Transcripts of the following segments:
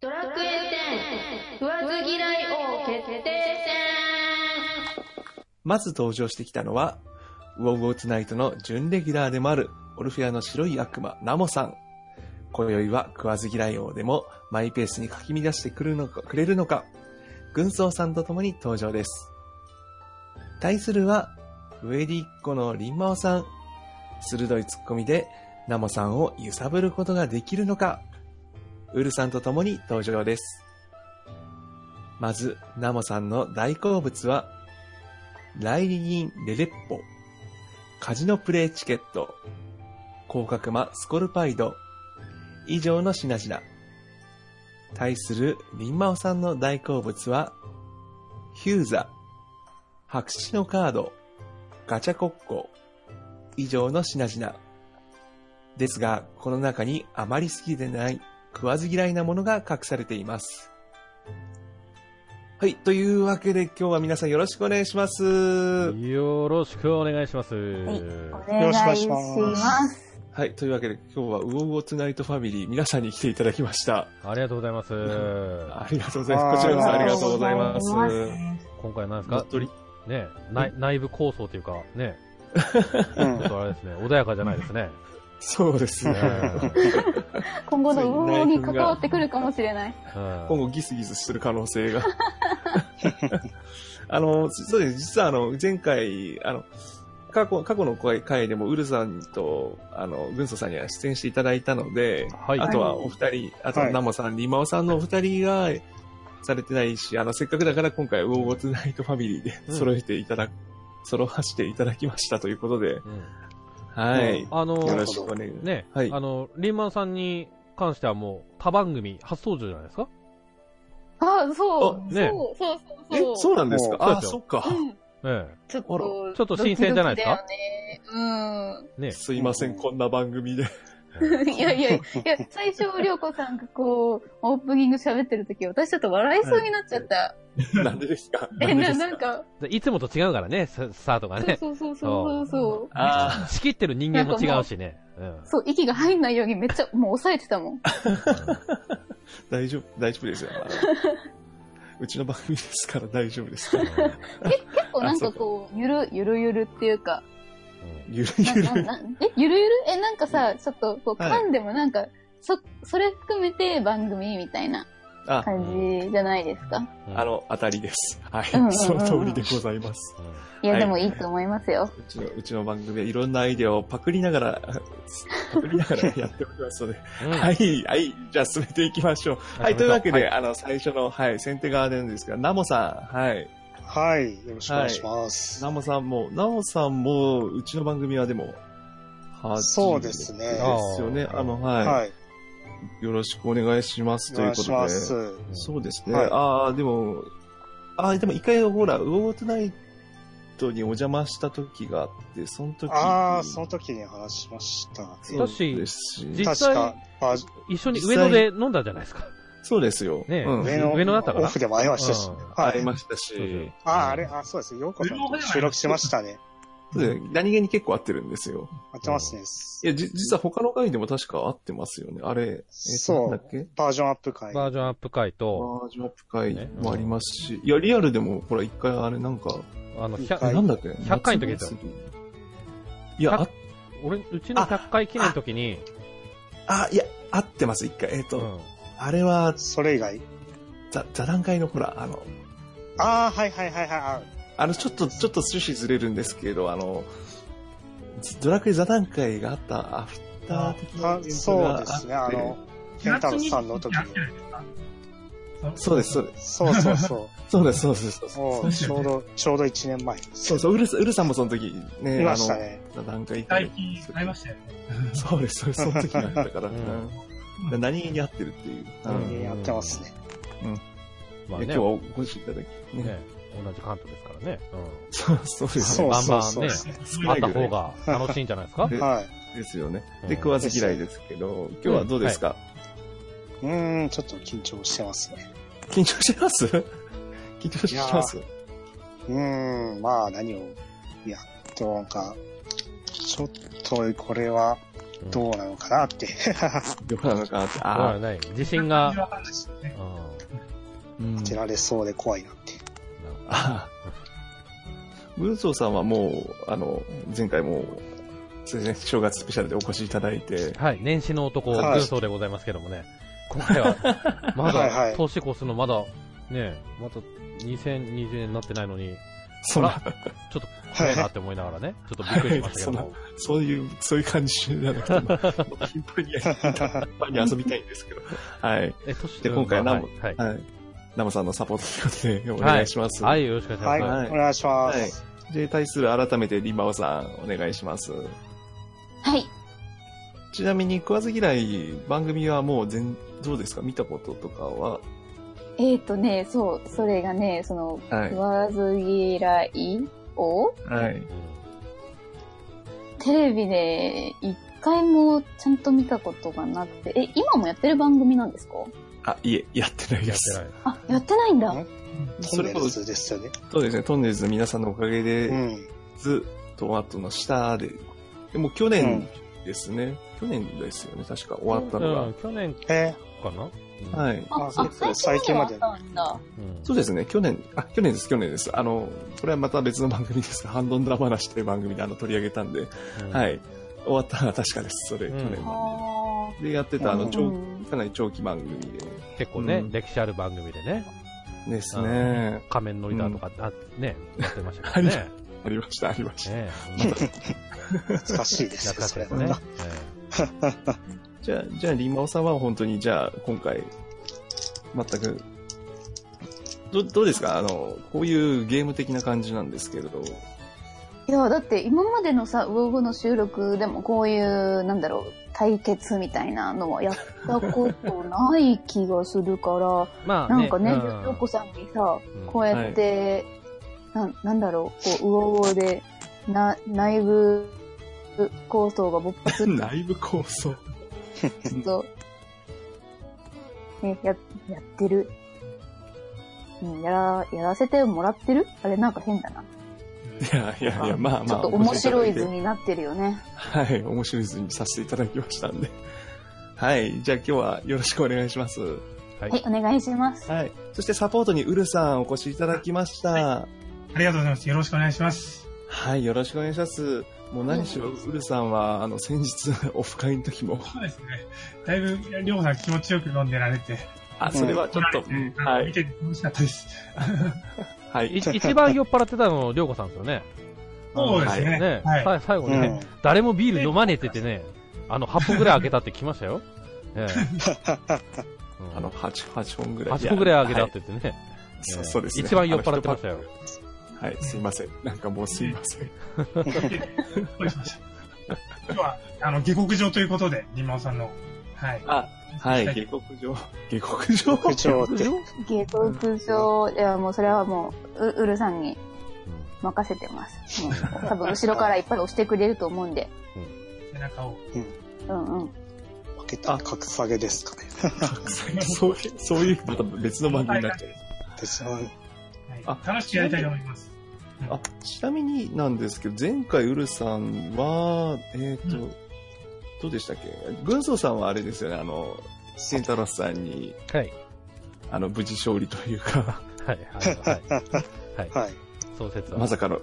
ドラクエ10食わず嫌い王決定戦まず登場してきたのは、ウォーウォーツナイトの準レギュラーでもある、オルフェアの白い悪魔、ナモさん。今宵は食わず嫌い王でもマイペースにかき乱してくるのか、くれるのか、軍曹さんと共に登場です。対するは、ウェディッコのリンマオさん。鋭いツッコミで、ナモさんを揺さぶることができるのか、ウルさんと共に登場です。まず、ナモさんの大好物は、ライリン・レレッポ、カジノプレイチケット、広角魔スコルパイド、以上の品々。対するリンマオさんの大好物は、ヒューザ、白紙のカード、ガチャコッコ、以上の品々。ですが、この中にあまり好きでない、食わず嫌いなものが隠されています。はい。というわけで今日は皆さんよろしくお願いします。よろしくお願いします。はい、およろしくお願いしまます。はい。というわけで今日はウォーウォーツナイトファミリー皆さんに来ていただきました。ありがとうございます。ありがとうございます。こちらこそありがとうございます。今回なんですか？ね内内部構想というか、ね、う んちょっとあれですね、穏やかじゃないですね。そうですねね。今後の運営に関わってくるかもしれない。うん今後ギスギスする可能性が。あの、そうです。実はあの、前回、あの、過去、過去の回回でもウルさんと、あの、軍曹さんには出演していただいたので、はい。あとはお二人、あとはいナモさん、リマオさんのお二人がされてないし、あの、せっかくだから今回、ウォーゴツナイトファミリーでうん揃えていただく、揃わせていただきましたということで、うんはい。あの、よろしくお願い。ね、はいあの、リンマンさんに関してはもう、他番組初登場じゃないですか？あ、そう。あねそう、そう、えそう。、そうなんですか？あ、そっか。うんえちょっと、ちょっと新鮮じゃないですか？ドキドキだよねえ。ね。すいません、こんな番組で。うん。いやいや、いや、最初、りょうこさんがこう、オープニング喋ってる時私ちょっと笑いそうになっちゃった。なんでですか？え、な、なんか、でいつもと違うからね、ススタートがね。そうそうそうそうそう。あ仕切ってる人間も違うしね。うんそう、息が入んないようにめっちゃもう抑えてたもん。あ、大丈夫、大丈夫ですよ。うちの番組ですから大丈夫ですから。結構なんかこう、ゆる、ゆるゆるっていうか、ゆるなゆる。え、ゆるゆる？え、なんかさ、ちょっとこうはい噛んでもなんか、そ、それ含めて番組みたいなあ、感じじゃないですか？うんあ、の、当たりです。はい。うんうんうんその通りでございます。うんいや、はいでもいいと思いますよ。うちの、うちの番組はいろんなアイデアをパクりながら、パクりながらやっておりますので、うんはい、はい、じゃあ進めていきましょう。はい、というわけで、あの、最初の、はい、先手側なんですが、ナモさん、はい。はい。よろしくお願いします。ナモさんも、ナモさんも、うちの番組はでも、初そうですねですよね。あの、はい、はい。よろしくお願いします。ということで。ます。そうですね。はいああ、でも、ああ、でも一回ほら、ウォートナイトにお邪魔した時があって、その時ああ、その時に話しました。そうですし実際一緒に上野で飲んだじゃないですか。そうですよ。ねうん、上の上野だったかな？オフでも会いましたしうん。はい。会いましたそうそうし、ああ、あれ、あそうです。ようこさんと収録しましたね。で何気に結構合ってるんですよ。会ってますね。いや、じ、実は他の回でも確か合ってますよね。あれ、えそうだっけ？バージョンアップ会。バージョンアップ会と、バージョンアップ会もありますし、いや、リアルでも、ほら、一回あれなんか、あの、一100回なんだっけ？100回の時ですよいや、あ、俺、うちの100回記念の時に、あ、いや、合ってます、一回。えっと、うんあれは、それ以外？座座談会のほら、あの、ああ、はいはいはいはい。あの、ちょっと、ちょっと趣旨ずれるんですけど、あの、ドラクエ座談会があったアフター的なそうですね。あの、ケンタロスさんの時に。そうです、そうです。そうそうそ そうです、そうです、そうですう。。もう、ちょうど、ちょうど1年前です。そうそう、ウルさんウルさんもその時ね、いましたね。あの、座談会最近会いましたよね。そうです、そうです、その時だったから、うんうん何気に合ってるっていう。うんうんやってますね。まあね、今日はお越しいただき、ね。ね、同じ関東ですからね。そう、そうですそうね。バンバンね、あった方が楽しいんじゃないですか？ではい。ですよね。うんで、食わず嫌いですけど、今日はどうですか？うーん、ちょっと緊張してますね。緊張してます？緊張してます？うーん、まあ何を、いや、どうか、ちょっとこれは、どうなのかなって。どうなのかなって。そうはあない。自信が、当てられそうで怖いなって。あ軍曹さんはもう、あの、前回も、そうですね、正月スペシャルでお越しいただいて、はい、年始の男、はい。軍曹でございますけどもね。今回は、まはい。はだ、い年越すのまだ、ね、まだ2020年になってないのに、そんな、ちょっと怖いなって思いながらね、ちょっとびっくりしましたけども。そういう、そういう感じじゃなくて、も頻繁にに遊びたいんですけど、はい。え、年で今回はナモはい。はいはい。ナモさんのサポートということで、お願いします。はい、よろしくお願いします。はい、お願いしまはいす。で、対する改めてリンバオさん、お願いします。はい。ちなみに、食わず嫌い、番組はもう全、どうですか？見たこととかは、えっ、ー、とね、そう、それがね、その、はい食わず嫌いをはい。テレビで一回もちゃんと見たことがなくて、え、今もやってる番組なんですか？あ、いえ、やってないやってです。ない。あ、やってないんだ。んそれこそトンネルズですよね。そうですね、トンネルズの皆さんのおかげで、うん。ずトマトの下で、でも去年ですね、去年ですよね、確か終わったのが。うん、去年えかな？うんはい。あ、そう最最近までそうですね、去年、あ、去年です、去年です。あの、これはまた別の番組ですが、ハンドンドラ話という番組であの取り上げたんで、うん。はい。終わったのは確かです、それ、うん。去年あ。でやってた、あの、かなり長期番組結構ね、うん。歴史ある番組でね、で。ですね。仮面のリーダーとか、あね、やってましたけどね。ありました、ありました。ね 懐かしいです懐ね、かしいですね。じゃあ、じゃあ、リンマオさんは本当に、じゃあ、今回、全く、どどうですか？あの、こういうゲーム的な感じなんですけれど。いや、だって今までのさ、ウォーゴの収録でもこういう、なんだろう、対決みたいなのはやったことない気がするから、まあね、なんかね、うんヨコさんにさ、うんこうやって、なん、なんだろう、こう、ウォーゴーで、な、内部構想が勃発 内部構想。と、ね、や、やってる。うん、やら、やらせてもらってる？あれなんか変だな。いやいやいや、まあまあ。ちょっと面白い図になってるよね。はい、面白い図にさせていただきましたんで。はい、じゃあ今日はよろしくお願いします。はいはい、お願いします。はい。そしてサポートにウルさんお越しいただきました。ありがとうございます。よろしくお願いします。はい、よろしくお願いします。もう何しろ、ウルさんは、あの、先日、オフ会の時も、そうですね。だいぶ、りょうさん気持ちよく飲んでられて、あ、それはちょっと、うんはい、見てて楽しかったです。はい。い一番酔っ払ってたの、りょうこさんですよね。そうですね。ね、はい。さ最後ね、うん。誰もビール飲まねえって言ってね、あの、8本ぐらい開けたって来ましたよ。ええ うんあの、8、8本ぐらい。8本ぐらい開けたはって言ってね。そそうですね。一番酔っ払ってましたよ。はい、すいません。なんかもうすいません。今日は、あの、下克上ということで、リンマオさんの、はい。あ、はい、下克上。下克上？国長って。下克上、いや、もうそれはもう、う、うるさんに任せてます。もう多分後ろからいっぱい押してくれると思うんで。背中を。うんうん。負けた格下げですかね。そういう、そういう、また別の番組になっちゃう。ですよねあはい、楽しくやりたいと思います。あ、ちなみになんですけど、前回ウルさんは、えっ、と、うどうでしたっけ？軍曹さんはあれですよね、あの、センタロスさんに、はい。あの、無事勝利というか、はい。はい。はい。はい。そう説は。まさかの、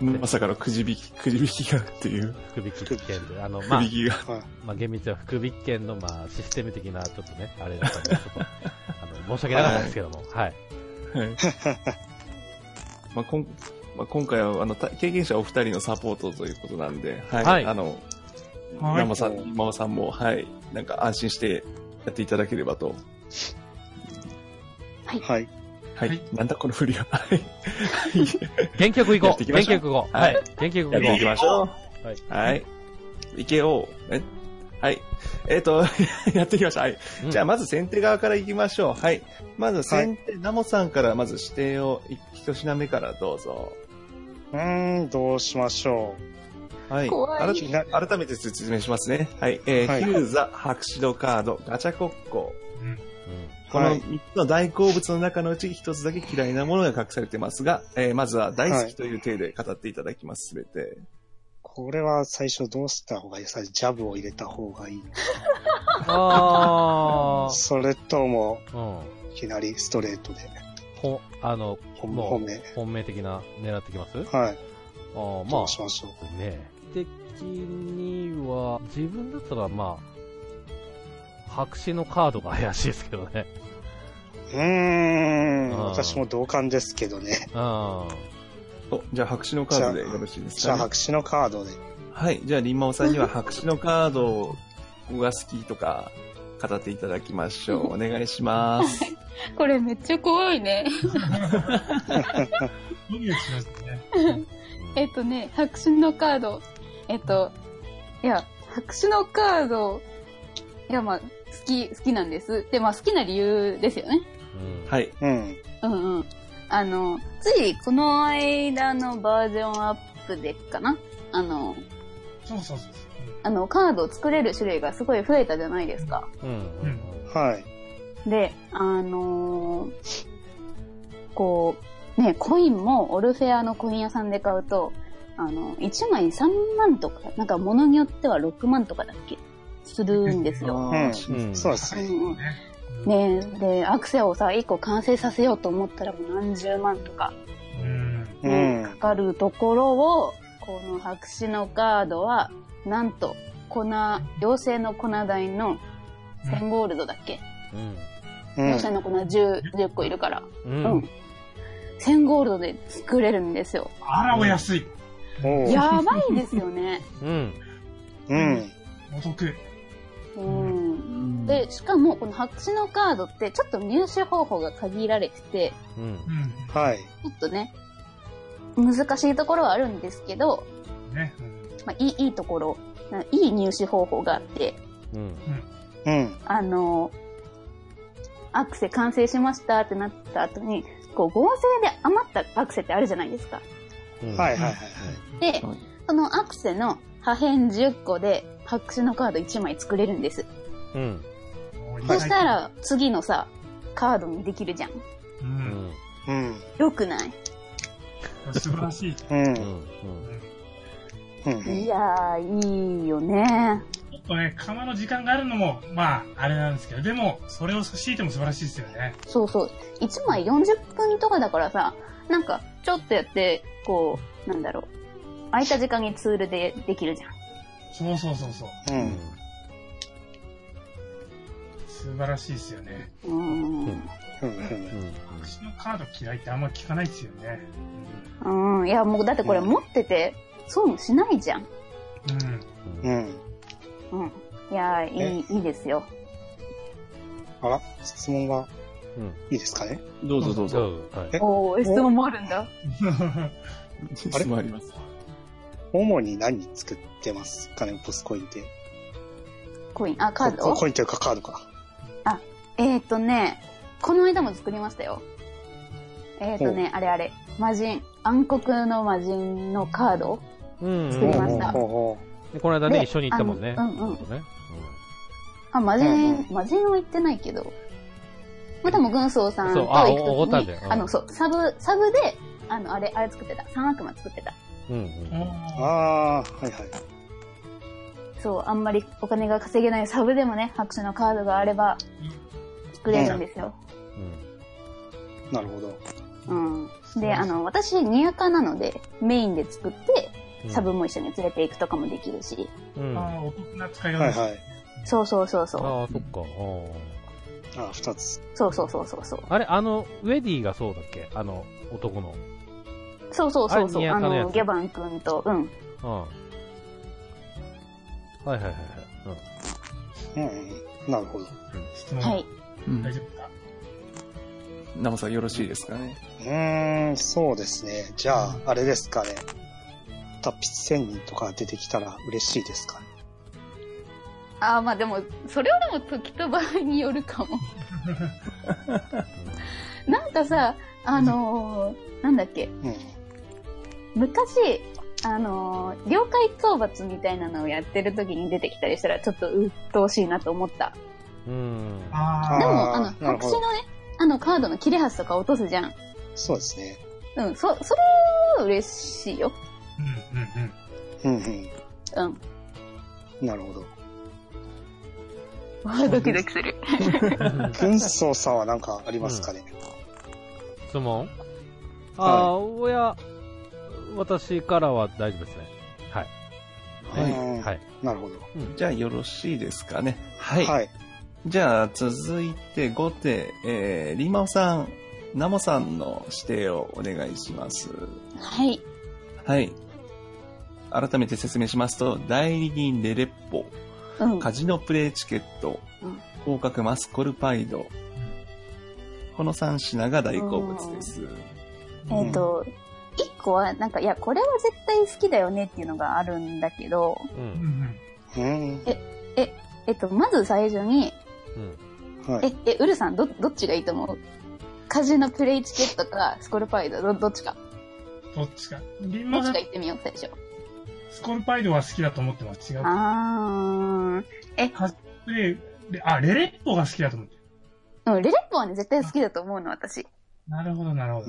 まさかのくじ引き、くじ引きがっていう、福引き券で、あの、まあくじ、引きが。まあ、厳密には福引券の、まあ、システム的な、ちょっとね、あれだったんで、ちょっと、あの、申し訳なかったんですけども、はい。はい。まあ、こんまあ、今回は、あの、た経験者お二人のサポートということなんで、はい。はいあの、はい生さん、今尾さんも、はい。なんか安心してやっていただければと。はい。はい。はいなんだこの振りは。はい。元気よく行こう。やっていきましょう元気よく行こう。ははいい。元気よくやっていきましょう。はい。はい。いけよう。え？はい。えっ、と、やっていきましょう。はい。うんじゃあ、まず先手側からいきましょう。はい。まず先手、ナモさんからまず指定をい一品目からどうぞ。うーん、どうしましょはい。怖い改め改めて説明しますね。はい。えーはいヒューザ、白紙カード、ガチャコッコ。うん。う。このはい。3つの大好物の中のうち1つだけ嫌いなものが隠されてますが、えーまずは大好きという体で語っていただきます、すべて。これは最初どうした方がいいですか？ジャブを入れた方がいいあそれとも、あ。うん。いきなりストレートで。ほ、あの、本もう本命。本命的な狙ってきます？はい。ああ、まあしましょう。ね。的には、自分だったらまあ、白紙のカードが怪しいですけどね。うーん。うん私も同感ですけどね。うん。お、じゃあ白紙のカードでよろしいですじゃあか、ね、白紙のカードで。はい。じゃあ、リンマオさんには白紙のカードが好きとか、語っていただきましょう。お願いします。これめっちゃ怖いね。ドキドキしますね。えっとね、白紙のカード。えっと、いや、白紙のカード、いや、まあ、好き、好きなんです。で、まあ、好きな理由ですよね。うん。はい。うん。うんうん。あの、ついこの間のバージョンアップでかなあの、そうそうそうそう。あの、カードを作れる種類がすごい増えたじゃないですか。うん。うん。はい。で、あのーこう、ね、コインもオルフェアのコイン屋さんで買うと、あの、1枚3万とか、なんか物によっては6万とかだっけ？するんですよ。うん。うんそうですね。うんうんね。ねで、アクセをさ、1個完成させようと思ったらもう何十万とか、うん。うねんかかるところを、この白紙のカードは、なんと、粉、妖精の粉代の1000ゴールドだっけ、うん。うん。妖精の粉 10, 10個いるから。う。うんん。1000ゴールドで作れるんですよ。あら、お安い。やばいですよね。うん。うん。お得。うん。で、しかも、この白紙のカードって、ちょっと入手方法が限られてて、うん。うん。はい。ちょっとね、難しいところはあるんですけど、ね。まあ、いい、いいところ、ないい入手方法があって、うん。うん。あの、アクセ完成しましたってなった後に、こう、合成で余ったアクセってあるじゃないですか。うん。はいはいはいはい。で、そのアクセの破片10個で白紙のカード1枚作れるんです。うん。うん。そしたら、次のさ、カードにできるじゃん。う。うんん。うん。よくない？素晴らしい。うん。うん。うん。いやー、いいよね。ちょっとね、釜の時間があるのも、まあ、あれなんですけど、でも、それを強いても素晴らしいですよね。そうそう。1枚40分とかだからさ、なんか、ちょっとやって、こう、なんだろう。空いた時間にツールでできるじゃん。そうそうそうそう。う。うんん。素晴らしいですよね。うーん。うん。うん。私のカード嫌いってあんま聞かないですよね。うん。いや、もう、だってこれうん持ってて、損しないじゃん。うん。うん。うん。いやー、いい、いいですよ。あら、質問が？うん。いいですかね？どうぞどうぞ。そう。はい。えお？ー、質問もあるんだ。質 問あります。主に何作ってますかね？ポスコインって。コイン、あ、カード？ココインというかカードか。えーとね、この間も作りましたよ。えーとね、あれあれ、魔人、暗黒の魔人のカード？うん。作りましたこの間ね、で一緒に行ったもんね。あのうんうんね。あ、魔うん人、魔人は行ってないけど、まあ、多分軍曹さんと行くときにあの、そう、サブ、サブで、あの、あれ、あれ作ってた。三悪魔作ってた。うん。うん。う。ああー、はいはい。そう、あんまりお金が稼げないサブでもね、拍手のカードがあれば、作れるんですよ。うん。なるほど。うん。で、あの、私、ニアカなので、メインで作って、うんサブも一緒に連れていくとかもできるし。うん。あああ、お得な使い方です。はいはい。そうそうそうそう。あ、そっか。あああ、二つ。そうそうそうそうそう。ああれ、あの、ウェディがそうだっけ？あの、男の。そうそうそうそう。ああのギャバン君と、うん。うん。はいはいはいはい。うんうん。なるほど。質問、はい。うん大丈夫か？ナモさんよろしいですかね？うーん、そうですね。じゃあ、あれですかね。達筆仙人とか出てきたら嬉しいですか？ね。ああ、まあでも、それはでも時と場合によるかも。なんかさ、あのーなんだっけ、うん。昔、あのー了解討伐みたいなのをやってる時に出てきたりしたら、ちょっと鬱陶しいなと思った。うん。あでも、あの、白紙のね、あのカードの切れ端とか落とすじゃん。そうですね。うん、そ、それは嬉しいよ。あ、うんうんうん。うんうん。うん。なるほど。わあ、ドキドキする。軍曹さんは何かありますかね、質問？ああ、おや、私からは大丈夫ですね。はい。はいうんはい。なるほど。じゃあよろしいですかね。はい。はい。じゃあ続いて後手、えー、リマオさん、ナモさんの指定をお願いします。はい。はい。改めて説明しますと、代理人レレッポ、うん。カジノプレイチケットうん、広角マスコルパイド、この3品が大好物です。えっ、と、一個は、なんか、いや、これは絶対好きだよねっていうのがあるんだけど、う。うんんうん。えっと、まず最初に、うん。はい。え、え、ウルさん、ど、どっちがいいと思う？カジノプレイチケットか、スコルパイド、ど、どっちか？どっちか。どっちか言ってみよう、最初。スコルパイドは好きだと思ってます。違う。あで、であ、レレッポが好きだと思って。うん、レレッポはね、絶対好きだと思うの、私。なるほど、なるほど。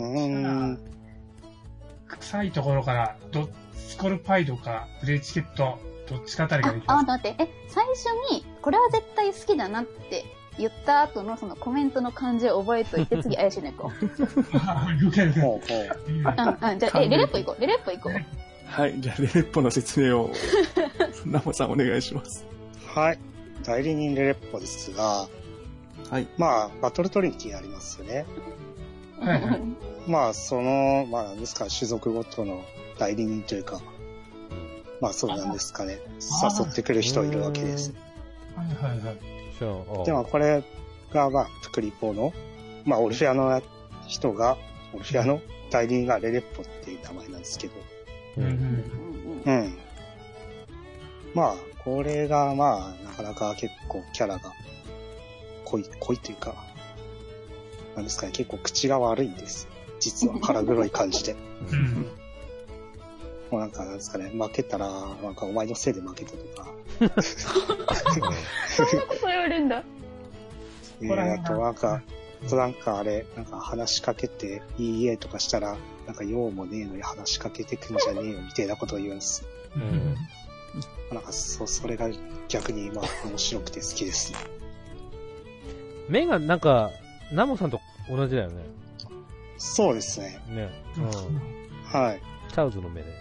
臭いところから、ど、スコルパイドか、プレイチケット、どっちかあたりができ、ああ、ます。待って、え、最初に、これは絶対好きだなって言った後のそのコメントの感じを覚えといて、次怪しい猫。よけるけど。ほううん、うん、じゃあ、え、レレッポ行こう、レレッポ行こう。はい。じゃあ、レレッポの説明を、ナモさんお願いします。はい。代理人レレッポですが、はい。まあ、バトルトリニティありますよね。はいはい。まあ、その、まあ、なんですか、種族ごとの代理人というか、まあ、そうなんですかね。あ誘ってくる人いるわけです。はいはいはい。でも、これが、まあ、プクリポの、まあ、オルフェアの人が、オルフェアの代理人がレレッポっていう名前なんですけど、う。うんんうんうん。まあ、これが、まあ、なかなか結構キャラが濃い、濃いというか、なんですかね、結構口が悪いんです。実は 腹黒い感じで。もうなんか、なんですかね、負けたら、なんかお前のせいで負けたとか、そんなこと言われるんだ。えーあとなんか、あとなんかあれ、なんか話しかけて、いいえとかしたら、なんか用もねえのに話しかけてくんじゃねえよみたいなことを言うんです。んなんか、そ、それが逆に、まあ、面白くて好きですね。目がなんか、ナモさんと同じだよね。そうですね。ね。うん。はい。チャウズの目でね。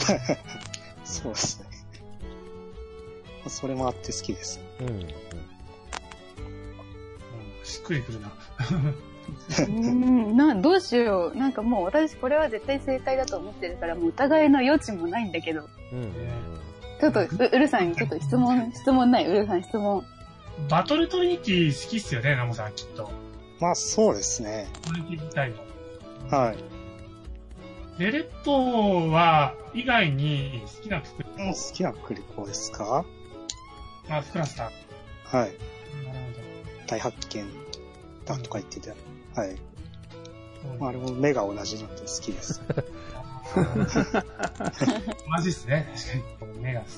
そうですね。それもあって好きです。うん。しっくりくるな。うん、な、どうしよう。なんかもう私これは絶対正解だと思ってるから、もう疑いの余地もないんだけど。うん。ちょっと、ううるさんにちょっと質問、質問ない、うるさん質問。バトルトリニティ好きっすよね、ナモさん、きっと。まあ、そうですね。トリニティ自体も。はい。レレッポは、以外に好きな服、うん好きなクリコですか？まあ、クラスター。はい。なる大発見だとか言ってて。はい。まあ、あれも目が同じなんで好きです。マジっすね、確かに。目が好き。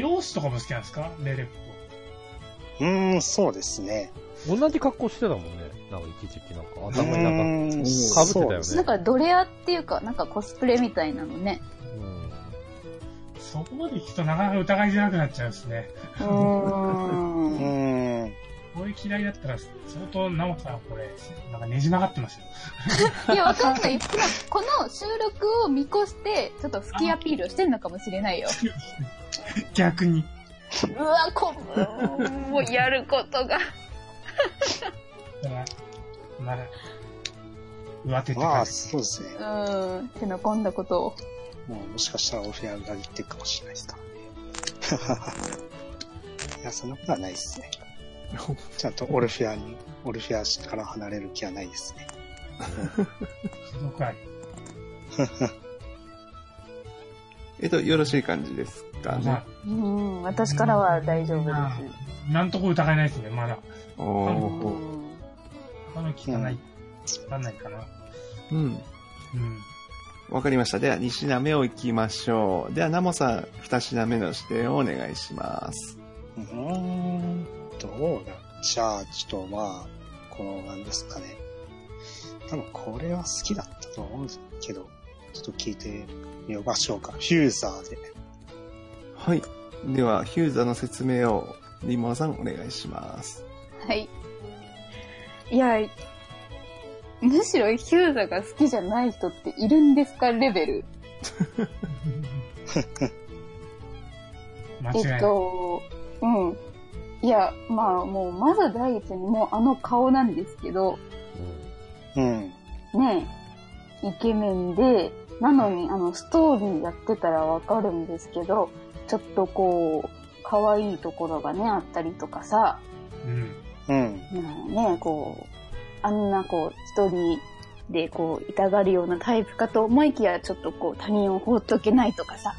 容姿とかも好きなんですか？レレッポ。うーん、そうですね。同じ格好してたもんね。なんか一時期なんかう頭になんか。被ってたよねなんかドレアっていうか、なんかコスプレみたいなのね。うん。そこまで聞くとなかなか疑いづらくなっちゃうんですね。うー。うんーん。これ嫌いだったら、相当、ナモさんこれ、なんかねじ曲がってますよ。いや、わかんない。今この収録を見越して、ちょっと好きアピールをしてんのかもしれないよ。逆に。うわ、こ、もうやることが。だから、まだ、上手ってまあ、感じ。そうですね。うん、手の込んだことを。もうもしかしたらオフェア裏切ってるかもしれないですからね。いや、そんなことはないですね。ちゃんとオルフェアに、オルフェアから離れる気はないですね。すごくあり。えっと、よろしい感じですかね？まあ。、うん、私からは大丈夫です。今んとこ疑えないですね、まだ。おうー。ん他の聞かない。わかんないかな。うん。うん。わかりました。では、2品目を行きましょう。では、ナモさん、2品目の指定をお願いします。うーん、どうだじゃあ、ちょっとまあ、この、なんですかね。多分これは好きだったと思うんですけど、ちょっと聞いてみましょうか。フューザーで。はい。では、ヒューザーの説明を、リンモアさんお願いします。はい。いや、むしろヒューザが好きじゃない人っているんですか？レベル。え っ間違いない。と、うん。いや、まあもう、まず第一にもうあの顔なんですけど、うん。ねえ、イケメンで、なのに、あの、ストーリーやってたらわかるんですけど、ちょっとこう、可愛いところがね、あったりとかさ、うん。うん。ねえ、こう、あんなこう、一人でこう、痛がるようなタイプかと思いきや、ちょっとこう、他人を放っておけないとかさ、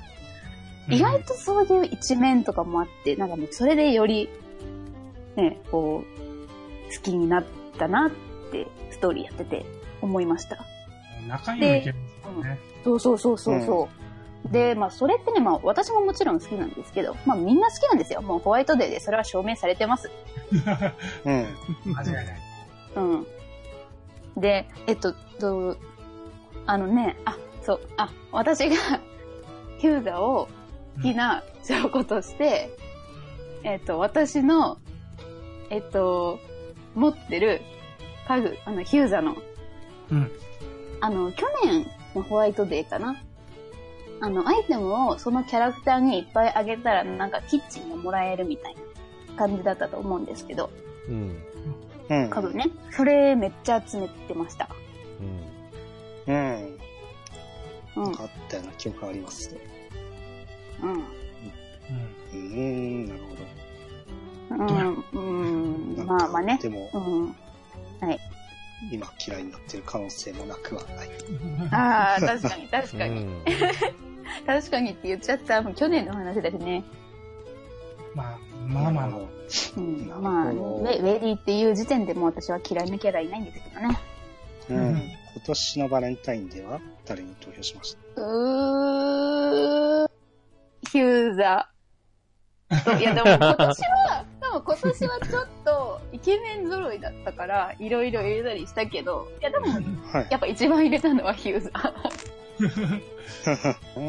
意外とそういう一面とかもあって、なんかもうそれでより、ね、こう、好きになったなって、ストーリーやってて思いました。中身もいけるんですよね。そうそうそうそうそう。で、まあそれってね、まあ私ももちろん好きなんですけど、まあみんな好きなんですよ。もうホワイトデーでそれは証明されてます。うん。間違いない。うん。で、えっと、どうあのね、あ、そう、あ、私がヒューザを好きな証拠として、えっと、私の、えっと、持ってる家具、あの、ヒューザの、うん。あの、去年のホワイトデーかな？あの、アイテムをそのキャラクターにいっぱいあげたら、なんかキッチンがもらえるみたいな感じだったと思うんですけど、うん。うん。家具ね。それめっちゃ集めてました。うん。うん。うんなんかあったような記憶がありますね。うん。うん。うーん、なるほうん、うど。ん、まあまあね。でもう、ん。はい。今嫌いになってる可能性もなくはない。ああ、確かに、確かに。うん。確かにって言っちゃった。もう去年の話ですね。まあ、まあまあまあ。うんまあ、ウェウェディっていう時点でもう私は嫌いなキャラいないんですけどね。うん。うん今年のバレンタインでは誰に投票しました？うー、ヒューザー。いやでも今年は、でも今年はちょっとイケメン揃いだったから、いろいろ入れたりしたけど、いやでも、はい。やっぱ一番入れたのはヒューザー。うー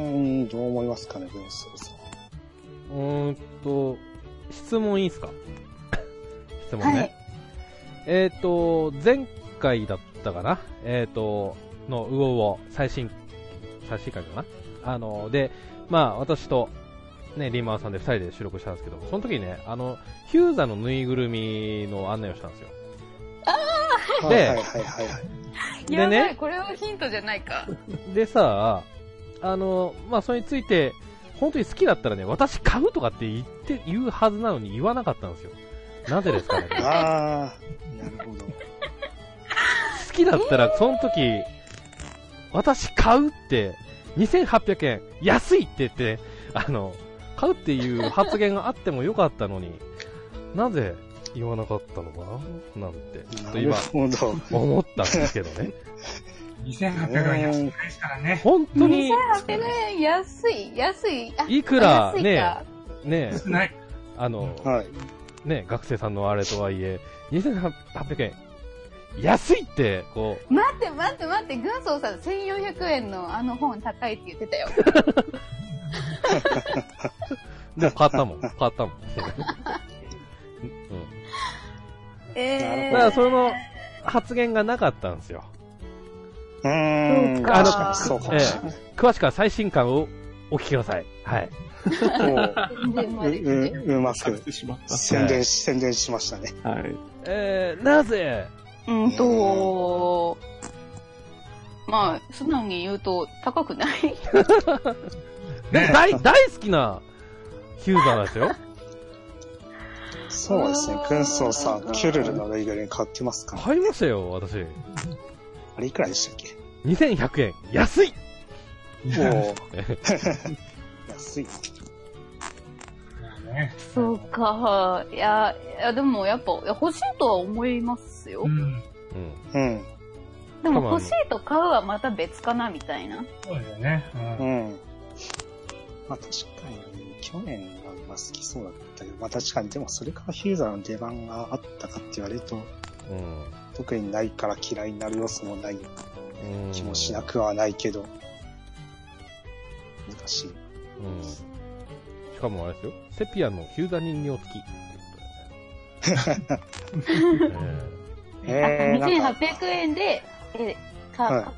ん、どう思いますかね、ブンソーさん。うーんと、質問いいですか？質問ね。はい。えっ、と、前回だったかな？えっ、と、のウオウオ最新、最新回かな？あの、で、まあ私と、ね、リーマンさんで二人で収録したんですけど、その時にね、あの、ヒューザのぬいぐるみの案内をしたんですよ。ではいはいはいはい。でやばい、ね、これはヒントじゃないか。でさ、あの、まあそれについて、本当に好きだったらね、私買うとかって言って、言うはずなのに言わなかったんですよ。なぜですかね あー、なるほど。好きだったら、その時、私買うって、2800円、安いって言って、あの、買うっていう発言があってもよかったのに、なぜ言わなかったのかな？なんて、ちょっと今。思ったんですけどね。2800円安いですからね。本当に、2800円、安い、安い。あいくら？ねね。あの、はい。ね、学生さんのあれとはいえ、2800円、安いって、こう、待って待って待って、軍曹さん1400円のあの本高いって言ってたよ。もう買ったもん、買ったもん。うんえだから、その発言がなかったんですよ。うーん、そうか確かにそうかもしれない。詳しくは最新刊をお聞きください。はい。もう、で来てるう、うまく。宣伝し、宣伝しましたね。はい。えー、なぜ、うんと、まあ、素直に言うと、高くない でも大、大好きなヒューザーなんですよ。そうですね軍曹さん、キュルルのぬいぐるみ買ってますか？買いましたよ、私。あれいくらでしたっけ？2100円。安いおー 安い。ね。そうか。いや、いやでもやっぱ、欲しいとは思いますよう。ん。うん。うん。でも欲しいと買うはまた別かな、みたいな。そうですよね。う。うんん。まあ確かに、去年がまあ好きそうだったけど、まあ確かに、でもそれからヒューザーの出番があったかって言われると、うん。特にないから嫌いになる要素もないうん。気もしなくはないけど、しい。うん。しかもあれですよ。セピアのヒューザ人形付きってことでね。えー、なんか、2800円で、え、か、は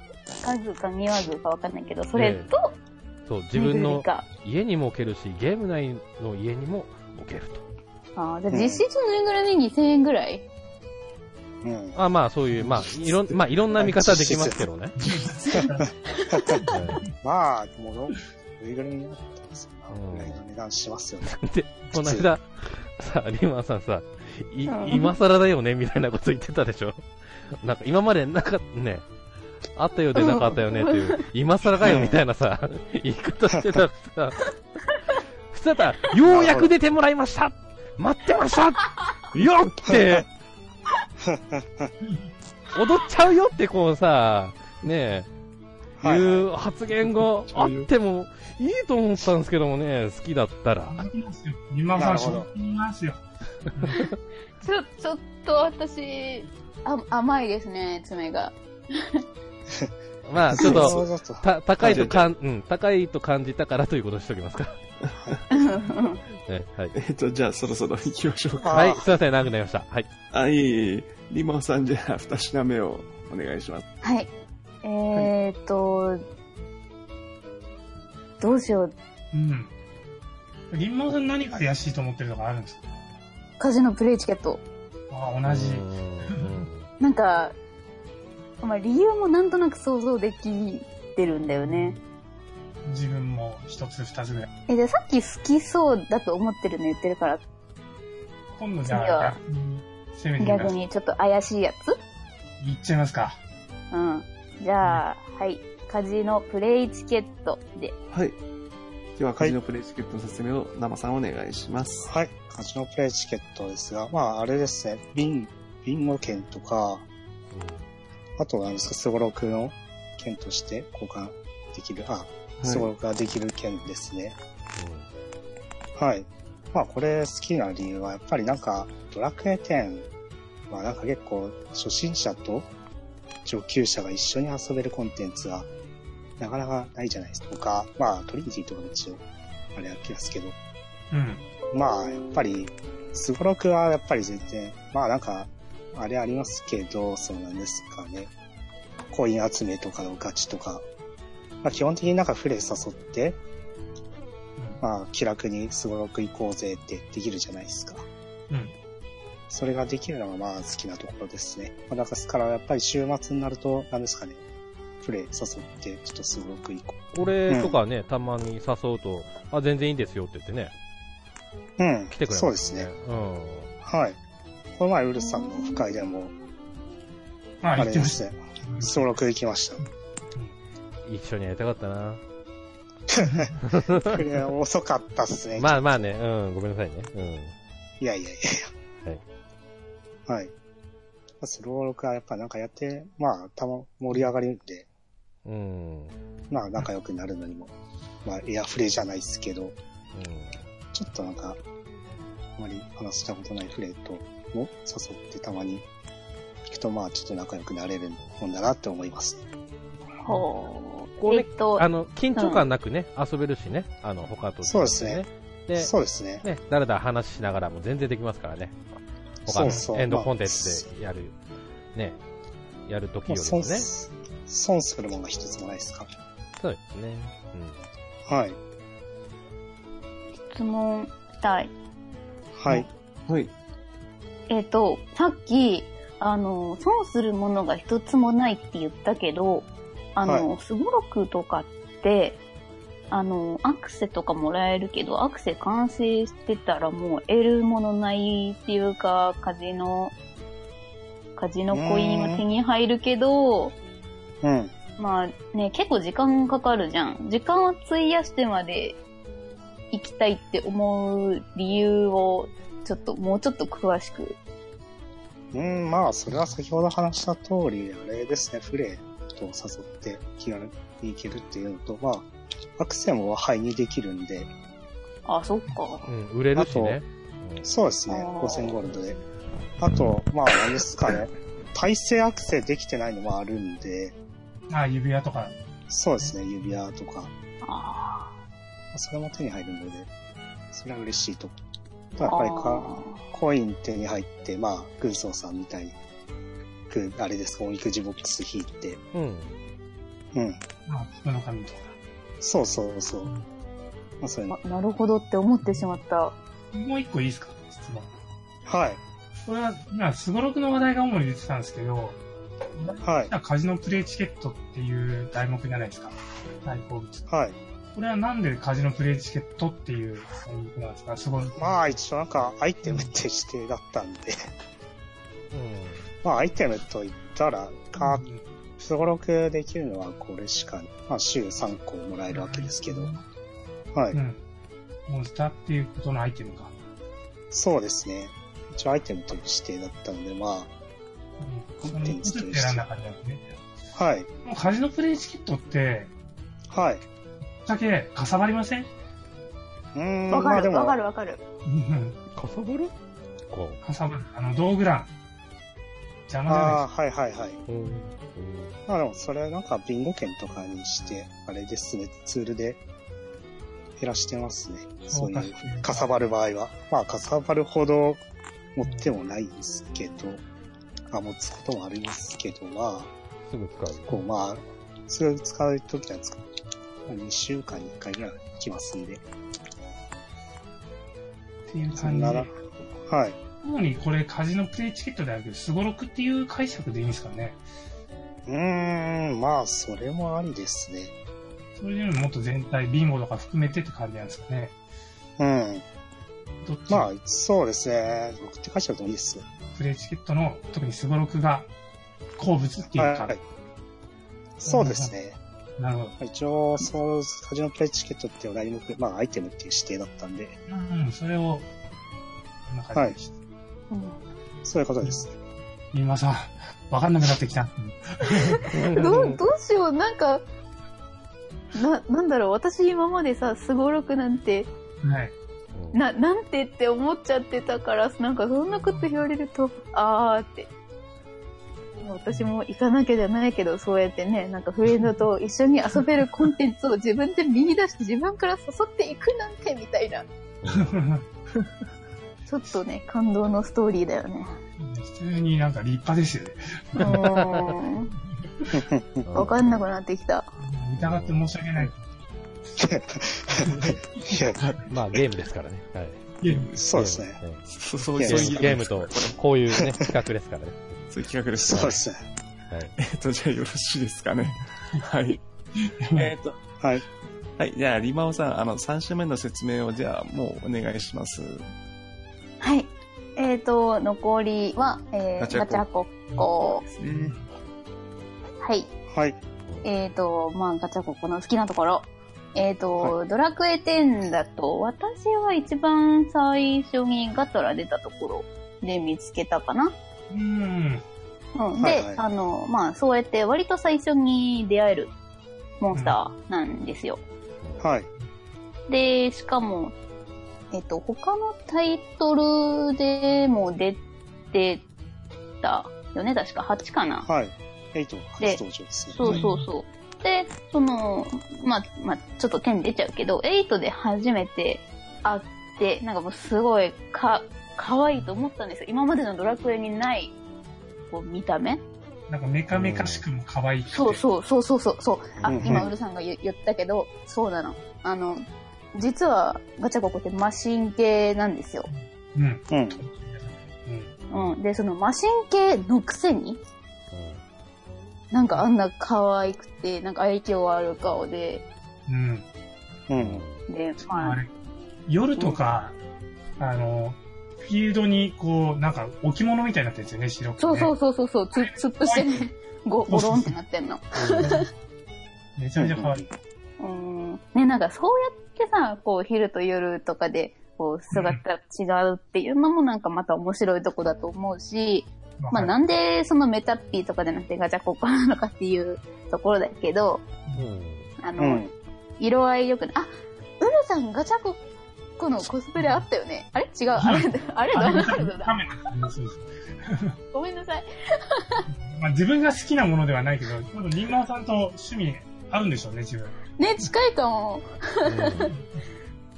数か2話数かわかんないけど、それと、えーそう、自分の。家にも置けるし、ゲーム内の家にも置けると。あーじゃあ実質ぬいぐるみ2000円ぐらい？うん。あまあ、そういう、まあ、いろん、まあ、いろんな見方できますけどね。まあ、もの、ぬいぐるみになったらそうんんなぐらいの値段しますよね。で、この間、さ、リーマンさんさ、いうん今更だよね、みたいなこと言ってたでしょなんか、今までなかったね、あったようでなかったよねっていう、今更かよ、みたいなさ、言い方してたらさ、普通だったら、ようやく出てもらいました待ってましたよって、踊っちゃうよってこうさ、ねえ、はいいう発言があってもいいと思ったんですけどもね、好きだったら。いますよ。ますよ。ちょ、ちょっと私、あ甘いですね、爪が。まあ、ちょっと。た、高いとかん、うん、高いと感じたからということにしておきますか。ね、はい。えっと、じゃあそろそろ行きましょうか。あはい、すいません、長くなりました。はい。あ、いえいえ。リマンさんじゃあ二品目をお願いします。はい。えーっと、どうしよう。うん。リンマンさん何か怪しいと思ってるとかあるんですか？カジノプレイチケット。ああ、同じ。うんなんか、まあ理由もなんとなく想像できてるんだよね。自分も一つ二つぐらい。え、で、さっき好きそうだと思ってるの言ってるから、今度じゃあ逆に攻めてみます。逆にちょっと怪しいやつ？いっちゃいますか。うん。じゃあ、はい。カジノプレイチケットで。はい。では、カジノプレイチケットの説明を生さんお願いします。はい。カジノプレイチケットですが、まあ、あれですね、ビン、ビンゴ券とか、あとなんですか、スゴロクの券として交換できる、あ、スゴロクができる券ですね。はい。まあ、これ好きな理由は、やっぱりなんか、ドラクエ10はなんか結構、初心者と上級者が一緒に遊べるコンテンツが、なかなかないじゃないですか。とか、まあ、トリニティとかも一応、あれやってますけど、うん。まあ、やっぱり、スゴロクはやっぱり全然、まあなんか、あれありますけど、そうなんですかね。コイン集めとかのガチとか、まあ基本的になんかフレ誘って、まあ気楽にスゴロク行こうぜってできるじゃないですか。うん。それができるのがまあ好きなところですね。まあだからやっぱり週末になると、なんですかね。フレ誘って、ちょっとスゴロク行こ俺とかね、たまに誘うと、あ、全然いいんですよって言ってね、う。うん。来てくれます、そうですね。。はい。この前、ウルスさんのオフ会でも、まあ、あ。れですね。スゴロク行きました。うん。一緒にやりたかったな。これ遅かったっすね。まあまあね、うん、ごめんなさいね。うん。いやいやいやいや。はい。スローロクはやっぱなんかやって、まあ、たま、盛り上がるんで、うん。うん。まあ仲良くなるのにも、まあエアフレじゃないですけど、ちょっとなんか、あまり話したことないフレとも誘ってたまに行くとまあちょっと仲良くなれるもんだなって思います。ほう。これえっと、あの、緊張感なくね、遊べるしね、あの、他と違って、そうですね。で、そうですね。ね、だらだら話しながらも全然できますからね。他のそうそうエンドコンテンツでやる、ね、やるときまあ、よりも損ね。す、損するもんが一つもないですかそうですね。ら。はい。質問したい。はい。はい。えっ、と、さっき、あの、損するものが一つもないって言ったけど、あの、すごろくとかって、あの、アクセとかもらえるけど、アクセ完成してたらもう得るものないっていうか、カジノ、カジノコインは手に入るけど、うん。まあね、結構時間かかるじゃん。時間を費やしてまで行きたいって思う理由を、ちょっと、もうちょっと詳しく。うん、まあ、それは先ほど話した通り、あれですね、フレと誘って気軽に行けるっていうのと、まあ、アクセもハイにできるんで、あ、そっか。うん。うん、売れるしね。そうですね、あー5000ゴールドで。あと、まあ、何ですかね、耐性アクセできてないのもあるんで、あ、指輪とか。そうですね、指輪とか。あそれも手に入るので、それは嬉しいと。やっぱりか、コイン手に入って、まあ、軍曹さんみたいに、くあれですか、おみくじボックス引いて、うん。うん。まあ、福の神とか。そうそうそう。まあ、そういうなるほどって思ってしまった。もう一個いいですか？質問。はい。これは、今、スゴロクの話題が主に出てたんですけど、はい。カジノプレイチケットっていう題目じゃないですか。対抗物。はい。これはなんでカジノプレイチケットっていう題目なんですか？すごい。まあ、一応なんか、アイテムって指定だったんで、うん。まあ、アイテムと言ったら、かう、んすごろくできるのはこれしか、まあ、週3個もらえるわけですけど、はい。うん。モンスターっていうことのアイテムか。そうですね。一応アイテムという指定だったので、まうん。その一つって選んだ感じなんですね。あ、はい。もうカジノプレイチケットって、はい。だけかさばりません？うーん、わかる、わかるわかる。うん。かさばる？こかさばる。あの、道具欄。邪魔じゃないああ、はいはいはい。う。うん。まあでも、それはなんかビンゴ券とかにして、あれですね、ツールで減らしてますね。そういう、かさばる場合は。まあ、かさばるほど持ってもないですけど、あ、持つこともありますけど、まあ、すぐ使う。こう、まあ、それを使うときは使う。2週間に1回ぐらい来ますんで。っていう感じで。、はい。主にこれカジノプレイチケットであるけど、スゴロクっていう解釈でいいんですかね。うーん、まあ、それもありですね。それよりももっと全体、ビンゴとか含めてって感じなんですかね。うん。どっちまあ、そうですね。僕って書いちゃうといいですよ。プレイチケットの、特にスゴロクが好物っていうか、はい。そうですね。なるほど。一応、そう、カジノプレイチケットっていう題目、まあ、アイテムっていう指定だったんで、うん、それを、こんな感じでした。うんそういうことです。今さん、わかんなくなってきた。どう、どうしよう、なんか、な、なんだろう、私今までさ、すごろくなんて、はい。な、なんてって思っちゃってたから、なんかそんなこと言われると、あーって。私も行かなきゃじゃないけど、そうやってね、なんかフレンドと一緒に遊べるコンテンツを自分で見出して自分から誘っていくなんて、みたいな。ちょっとね、感動のストーリーだよね。普通になんか立派ですよね。わかんなくなってきた。疑って申し訳ない。いや、まあ、ゲームですからね。はい。いやそうですね。ゲーム。そうそういやそういうゲームと、こういうね、企画ですからね。そういう企画です。そうですね。はい。えっと、じゃあよろしいですかね。はい。えっと、はい。はい。じゃあ、リマオさん、あの、3週目の説明を、じゃあ、もうお願いします。はい。えっ、と、残りは、えー、ガチャコッコ。ねはい。はい。えっ、と、まあ、ガチャコッコの好きなところ。えっ、と、ドラクエ10だと、私は一番最初にガトラ出たところで見つけたかな。うん。うん。で、はいはいあの、まあ、そうやって割と最初に出会えるモンスターなんですよ。はい。で、しかも、えっと、他のタイトルでも出てたよね、確か8かな。はい。エイト初登場ですね。そうそうそう。で、その、まあ、まあ、ちょっと点出ちゃうけど、8で初めて会って、なんかもうすごいか、可愛いと思ったんですよ。今までのドラクエにない、こう、見た目なんかメカメカしくも可愛いくて。そうそう、そうそうそう、そう。あうんう、ん今、ウルさんが言言ったけど、そうなの。あの、実は、ガチャココってマシン系なんですよ。うん。うん。うん。うん。で、そのマシン系のくせに、なんかあんな可愛くて、なんか愛嬌ある顔で、うん。うん。で、まあ、あれ、夜とか、あの、フィールドに、こう、なんか置物みたいになってるんですよね、白く、ね。そうそうそうそうそう、つ、つっとしてね、ご、ごろんってなってんの。めちゃめちゃ可愛い。うん。ね、なんかそうやってさ、こう、昼と夜とかで、こう、姿違うっていうのもなんかまた面白いとこだと思うし、まあなんでそのメタッピーとかじゃなくてガチャココなのかっていうところだけど、うん。あの、うん。色合いよくね、あ、ウルさんガチャココのコスプレあったよねあれ？違う、あれ、あれ？ドナルドだ。カメラそうそうごめんなさい。まあ、自分が好きなものではないけど、今度リンマオさんと趣味合うんでしょうね、自分。ね、近いかも。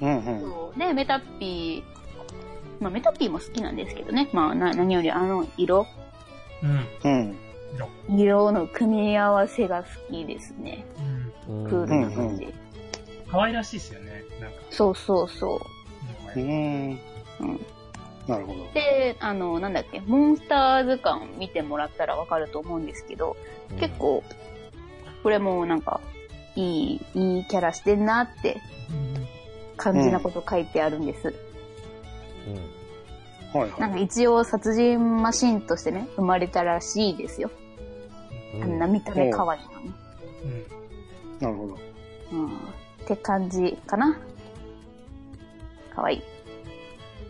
うんうん。そうね、メタピー、まあメタピーも好きなんですけどね。まあな、何よりあの色、うん。うん。色の組み合わせが好きですね。うん。うんクールな感じ。可愛らしいですよね。そうそうそう。うーん。うん。なるほど。で、あの、なんだっけ、モンスター図鑑見てもらったらわかると思うんですけど、結構、これもなんか、いい、いいキャラしてんなって感じなこと書いてあるんです。はいはい。なんか一応殺人マシンとしてね、生まれたらしいですよ。うんあんな見た目可愛いのに。うん。なるほど。うん。って感じかな。可愛い。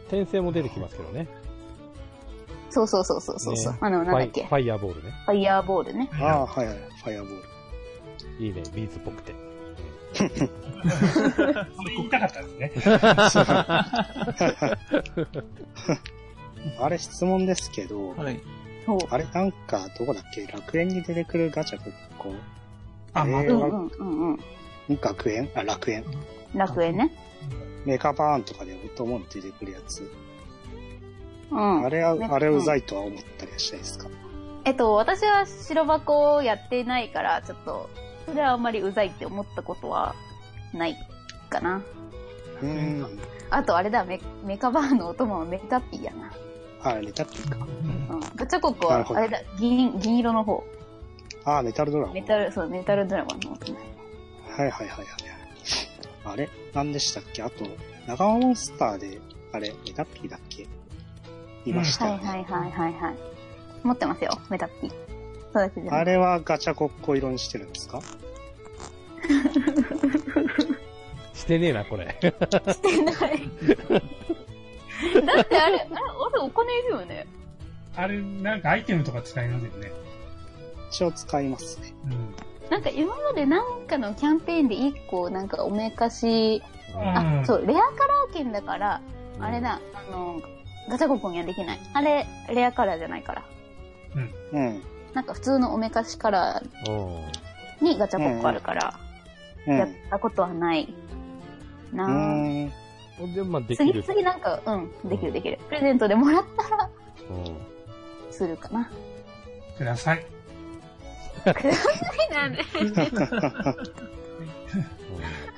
転生も出てきますけどね。そうそうそうそうそう。ねあの、なんだっけ？ファイヤーボールね。ファイヤーボールね。ああ、はいはい。ファイアボール。いいね、ビーズっぽくて。それ言いたかったですね。あれ質問ですけど、はい。そう。あれなんか、どこだっけ？楽園に出てくるガチャ結構、あ、まあえーうんうんうんうん。学園？あ、楽園。楽園ね。メカバーンとかでおともに出てくるやつ。うん。あれは、ねあれうざいとは思ったりはしないですか、えっと、私は白箱をやってないから、ちょっと、それはあんまりうざいって思ったことはないかな。うーん。あとあれだ、メメカバーのお供はメタピーやな。あ、メタピーか。うん。ガチャココはあれだ、銀、銀色の方。あ、メタルドラゴン。メタル、そう、メタルドラゴンのお供。はいはいはいはい。あれ？何でしたっけ？あと、長尾モンスターで、あれ、メタピーだっけ？いましたよね。はいはいはいはいはい。持ってますよ、メタピー。そうだけど。あれはガチャコッコ色にしてるんですか？してねえな、これ。してない。だってあれ、あれ、あれお金いるよね。あれ、なんかアイテムとか使いますよね。一応使いますね。うん。なんか今までなんかのキャンペーンで1個なんかおめかし、あ、うんそう、レアカラー券だから、あれだ、あの、ガチャココにはできない。あれ、レアカラーじゃないから。うん。なんか普通のおめかしカラうん。ーにガチャココあるから、うん。やったことはない。なうぁ。ーん。で、まあ、でき次る。々なんか、うん、できるできる。プレゼントでもらったら、うん。するかな。ください。なんで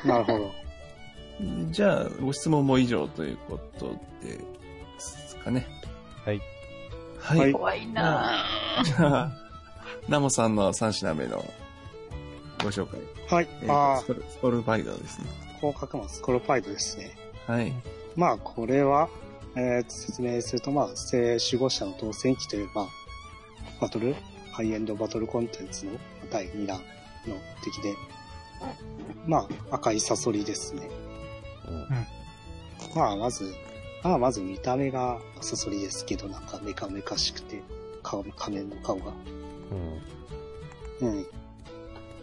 なるほど。じゃあ、ご質問も以上ということですかね。はい。はい。はい怖いなぁ。じゃあ、ナモさんの3品目のご紹介。はい。えースコルスコルバイダーですね。あ、広角マスコロパイドですね。はい。まあ、これは、えーと説明すると、まあ、聖守護者の当選機という、まあ、バトル、ハイエンドバトルコンテンツの第2弾の敵で、まあ、赤いサソリですね。まあ、まず、まあ、まず見た目がサソリですけど、なんかメカメカしくて、顔、仮面の顔が。うん。うん。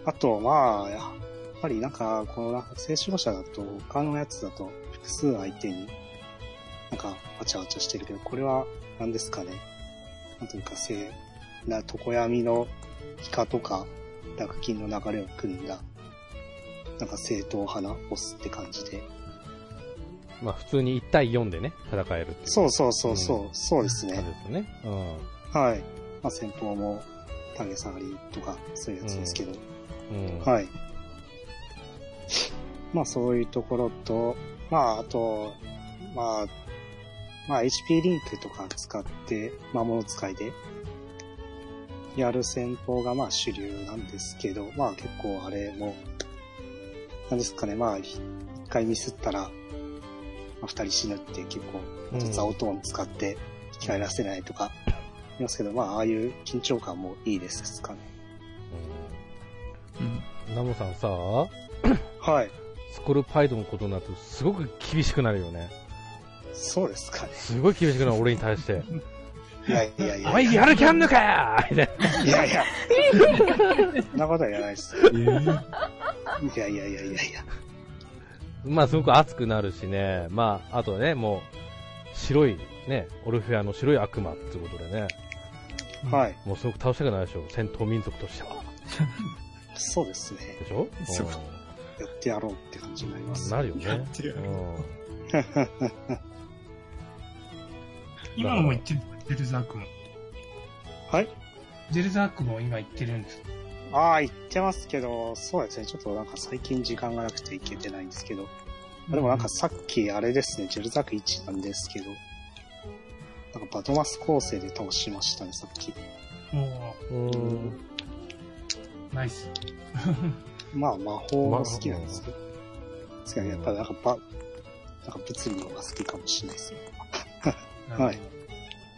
あと、まあ、やっぱりなんか、このなんか、聖守護者だと、他のやつだと、複数相手に、なんか、わちゃわちゃしてるけど、これは、何ですかね。なんというか、聖、な、常闇のイカとか、落金の流れを組んだ、なんか正統派なボスって感じで。まあ、普通に1対4でね、戦えるっていう。そうそうそうそう、そうですね感じ。ですね。うん。はい。まあ、先方も、影下がりとか、そういうやつですけど、うん。はい。まあそういうところと、まああと、まあ、まあ HP リンクとか使って魔物使いでやる戦法がまあ主流なんですけど、まあ結構あれも、なんですかね、まあ一回ミスったら、まあ、二人死ぬって結構、あとザオトーン使って生き返らせないとか、いますけど、まあああいう緊張感もいいですかね。うん。ナモさんさ、はい。スコルパイドのことになるとすごく厳しくなるよね。そうですかね。すごい厳しくなる、俺に対して。いやいやいや。お前やる気あんのかよみたいいやいや。そんなことは言わないです。いやいやいやいやいや。な。まあ、すごく熱くなるしね。まあ、あとね、もう、白い、ね、オルフェアの白い悪魔ってことでね。はい。もうすごく倒したくないでしょ。戦闘民族としては。そうですね。でしょ？そううんやってやろうって感じになります。なるよね。やってやうん 今も行ってるジェルザークも。はい？ジェルザークも今行ってるんですかああ、言ってますけど、そうですね。ちょっとなんか最近時間がなくて行けてないんですけど。でもなんかさっきあれですね、ジェルザーク1なんですけど、なんかバドマス構成で倒しましたね、さっき。もうん。う、ナイス。まあ魔法も好きなんですけど。ですけどやっぱりなんかば、なんか物理の方が好きかもしれないですね。はい。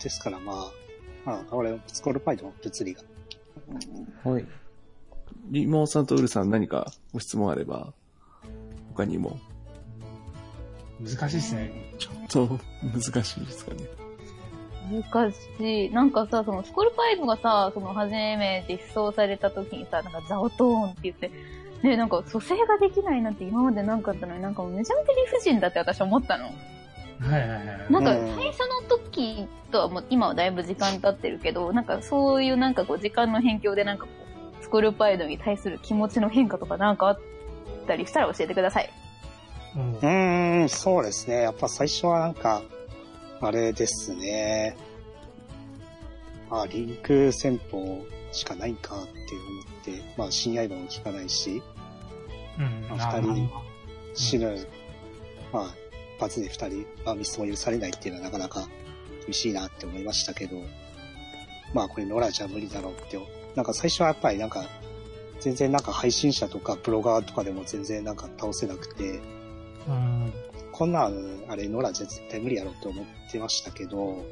ですからまあ、まあ、俺、スコールパイの物理が。はい。リモンさんとウルさん何かご質問あれば、他にも。難しいですね。ちょっと難しいですかね。難しい。なんかさ、そのスコールパイプがさ、その初め実装された時にさ、なんかザオトーンって言って、ね、なんか蘇生ができないなんて今までなかったのになんかもうめちゃめちゃ理不尽だって私思ったの。はいはいはい。なんかうん最初の時とはもう今はだいぶ時間経ってるけど、なんかそういうなんかこう時間の辺境でなんかこう、スコールパイドに対する気持ちの変化とかなんかあったりしたら教えてください。うんうーん、そうですね。やっぱ最初はなんか、あれですね。まあ、リンク戦法しかないんかって思って、まあ、新刃も効かないし、うん。まあ二人あ死ぬ、まあ、一発で二人、まあ、ミスも許されないっていうのはなかなか厳しいなって思いましたけど、まあ、これノラじゃ無理だろうって、なんか最初はやっぱりなんか、全然なんか配信者とかブロガーとかでも全然なんか倒せなくて、うん。こんなん、あれ、ノラじゃ絶対無理やろうと思ってましたけど、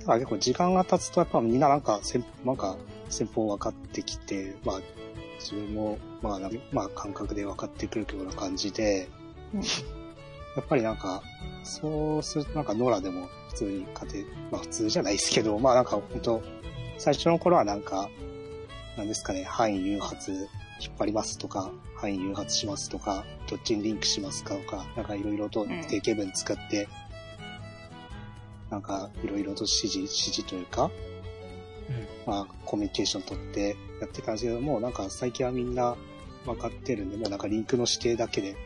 ただ結構時間が経つとやっぱみんななんか戦、なんか戦法分かってきて、まあ、自分も、まあ、なまあ、感覚で分かってくるような感じで、うんやっぱりなんか、そうするとなんかノラでも普通に勝て、まあ普通じゃないですけど、まあなんか本当最初の頃はなんか、なんですかね、範囲誘発引っ張りますとか、範囲誘発しますとか、どっちにリンクしますかとか、なんかいろいろとん。定型文使って、なんかいろいろと指示、指示というか、まあコミュニケーション取ってやってたんですけども、なんか最近はみんな分かってるんで、もうなんかリンクの指定だけで、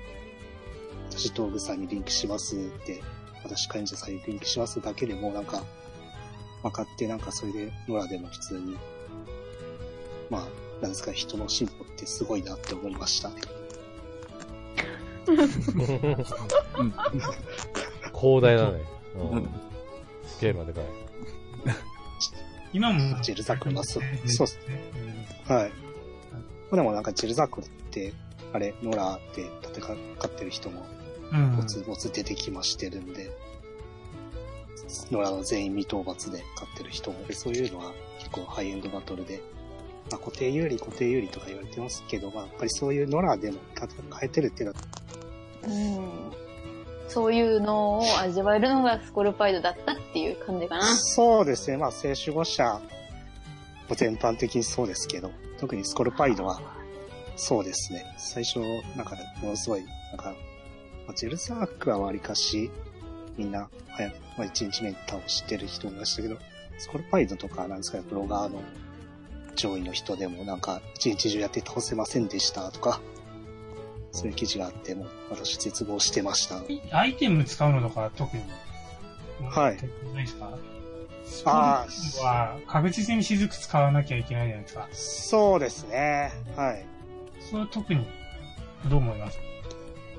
私道具さんにリンクしますって、私患者さんにリンクしますだけでもうなんか、分かってなんかそれでノラでも普通に、まあ、なんですか、人の進歩ってすごいなって思いましたね。広大だね。ううんん。スケールがでかい。今も。ジェルザクはそうねそうっすはい。まあでもなんかジェルザクって、あれ、ノラで戦ってる人も、うん。ボツボツ出てきましてるんで、ノラの全員未討伐で勝ってる人も、そういうのは結構ハイエンドバトルで、まあ固定有利固定有利とか言われてますけど、まあやっぱりそういうノラでも変えてるっていうのは、うん。そういうのを味わえるのがスコールパイドだったっていう感じかな。そうですね、まあ聖守護者も全般的にそうですけど、特にスコルパイドはそうですね。最初、なんか、ものすごい、なんか、まあ、ジェルザークはわりかし、みんな、早く、まあ、1日目に倒してる人もいましたけど、スコルパイドとか、なんですかね、ブロガーの上位の人でも、なんか、一日中やって倒せませんでしたとか、そういう記事があって、もう、私絶望してました。アイテム使うのとか特に。はい。ないですか？あスコールは確実に雫使わなきゃいけないじゃないですか。そうですね。はい。それは特に、どう思います？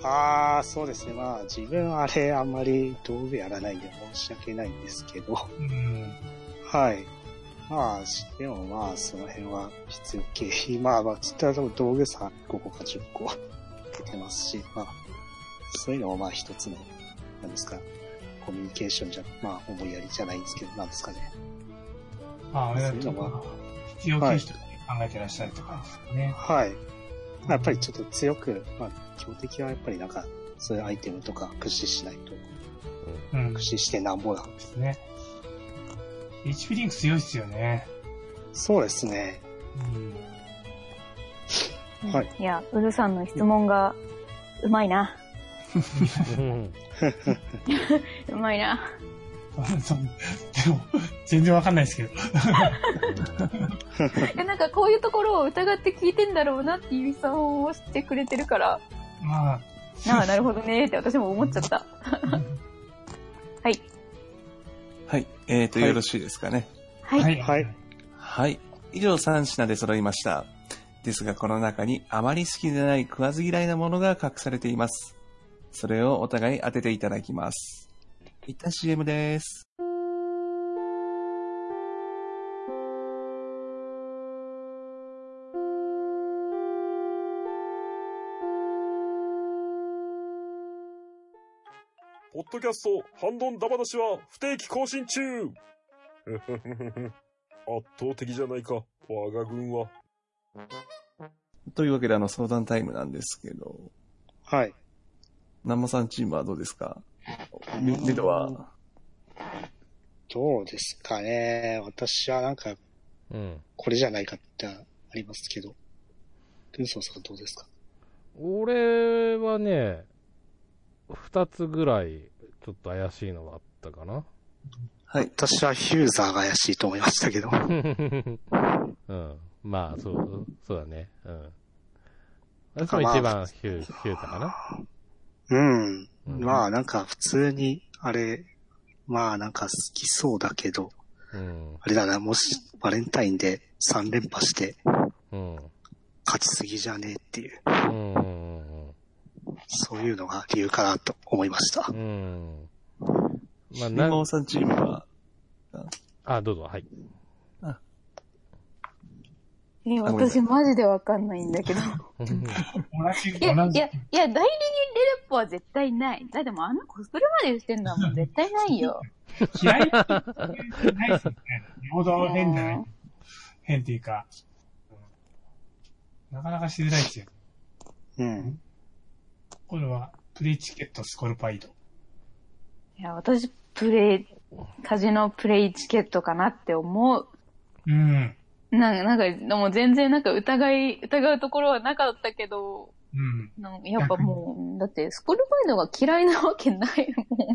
ああ、そうですね。まあ、自分あれ、あんまり道具やらないんで申し訳ないんですけど、うん。はい。まあ、でもまあ、その辺は必要経費。まあ、まあ、つったら道具さ、5個か10個出てますし、まあ、そういうのもまあ一つの、なんですか、コミュニケーションじゃ、まあ、思いやりじゃないんですけど、なんですかね。ああ、あれだそういうのは必要経費とか考えてらっしゃるとかですよね。はい。まあやっぱりちょっと強く、まあ、強敵はやっぱりなんか、そういうアイテムとか駆使しないと、うん。駆使してなんぼだ。ですね。HP リンク強いっすよね。そうですね。うん。はい。いや、ウルさんの質問が、うまいな。うん うまいな。そうでも、全然わかんないですけど。え、なんかこういうところを疑って聞いてんだろうなっていう質問をしてくれてるから、まあ、ああ、なるほどねって私も思っちゃった。はい。はい。えーと、はいよろしいですかね。はい。はい。はい。はい。以上3品で揃いました。ですが、この中にあまり好きでない食わず嫌いなものが隠されています。それをお互い当てていただきます。一旦 CM です。ポッドキャスト、ハンドンダ話は不定期更新中 圧倒的じゃないか、我が軍は。というわけで、あの、相談タイムなんですけど、はい。南モさんチームはどうですか？メメドは、どうですかね。私はなんか、うん。これじゃないかってありますけど。ルンソーさんどうですか？俺はね、二つぐらい、ちょっと怪しいのがあったかな。はい。私はヒューザーが怪しいと思いましたけど。うん。まあ、そう、そうだね。うん。私も一番ヒュー、ヒュータかな。うん。うんまあなんか普通に、あれ、まあなんか好きそうだけど、うん。あれだな、もしバレンタインで3連覇してうん。勝ちすぎじゃねえっていう、うん。うん。そういうのが理由かなと思いましたう。ん。まあ、南なさんチームは、あ、どうぞ、はい。え、私マジでわかんないんだけど。同じ、いや、同じいや、。いや、代理人レレッポは絶対ない。だってもうあのコスプレまでしてんのはもう絶対ないよ。嫌いないですよね。平等変じゃない？変っていうか、うんなかなかしづらいですよ。うん。これは、プレイチケットスコルパイド。いや、私、プレイ、カジノプレイチケットかなって思う。うん。なんか、なんか、でも全然なんか疑い、疑うところはなかったけど、うん。なんかやっぱもう、だってスコルパイドが嫌いなわけないもん。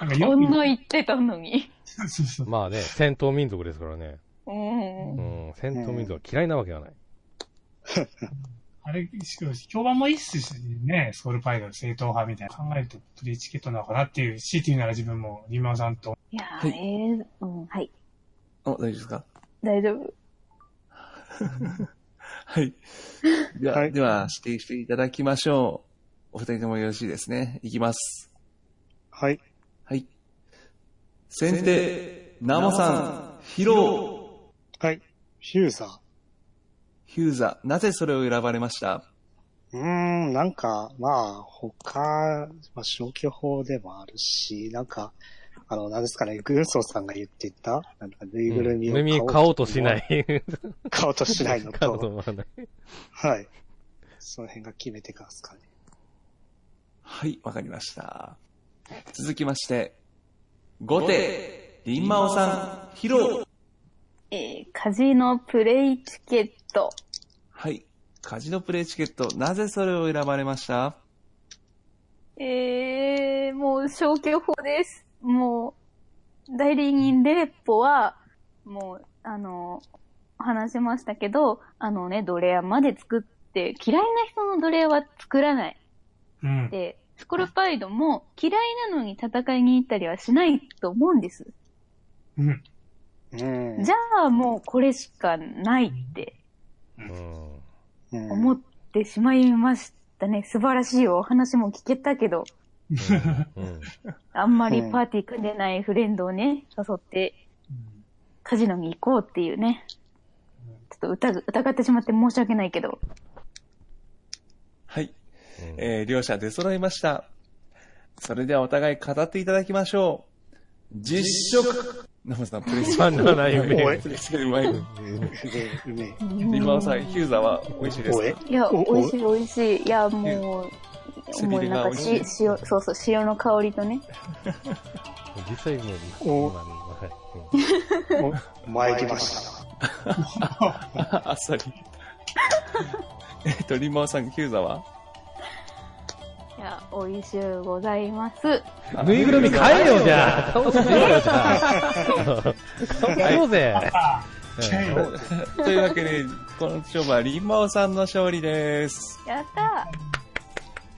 なんかこんな言ってたのに。そうそうそう。まあね、戦闘民族ですからね。うん。うん。戦闘民族は嫌いなわけがない。あれ、しかし評判もいいっすしね、スコルパイド正統派みたいな考えるとプレイチケットなのかなっていう、強いて言うなら自分もリマオさんと。いやー、はいえー、うん、はい。お、大丈夫ですか？大丈夫。はい。では、はいでは、指定していただきましょう。お二人ともよろしいですね。いきます。はい。はい。先手、ナモさん、ヒロはい。ヒューザー。ヒューザ、なぜそれを選ばれました？うーん、なんか、まあ、他、まあ、消去法でもあるし、なんか、あの、なんですかね、軍曹さんが言ってた、なんか、ぬいぐるみを耳買おう買おうとしない。買おうとしないの買おうとと、思わない。はい。その辺が決めてからですかね。はい、わかりました。続きまして、後手、リンマオさん、ヒロえー、カジノプレイチケット。はい。カジノプレイチケット、なぜそれを選ばれました？えー、もう消去法です。もう、代理人レッポは、もう、あの、話しましたけど、あのね、ドレアまで作って、嫌いな人のドレアは作らない。うん。で、スコルパイドも嫌いなのに戦いに行ったりはしないと思うんです。うん。うん。じゃあもうこれしかないって思ってしまいましたね。素晴らしいお話も聞けたけど、うん。あんまりパーティー組んでないフレンドをね、誘ってカジノに行こうっていうね。ちょっと疑疑ってしまって申し訳ないけど。はい。うんえー、両者出揃いました。それではお互い語っていただきましょう。実食ナモさん、プレイスバナナ夢。おいプレうまい。うめえ、うめえ。リンマオさん、ヒューザは美味しいですか？いや、お美味しい美味しい。いや、もう、もうなんかし塩、そうそう、塩の香りとね。実際もう、はいうんお参りました。あっさり。えっと、リンマオさん、ヒューザは？いや、おいしゅうございます。ぬいぐるみ買えよ、じゃあ。顔しようよ、じゃあ。顔しようぜ。というわけで、この勝負はリンマオさんの勝利です。やった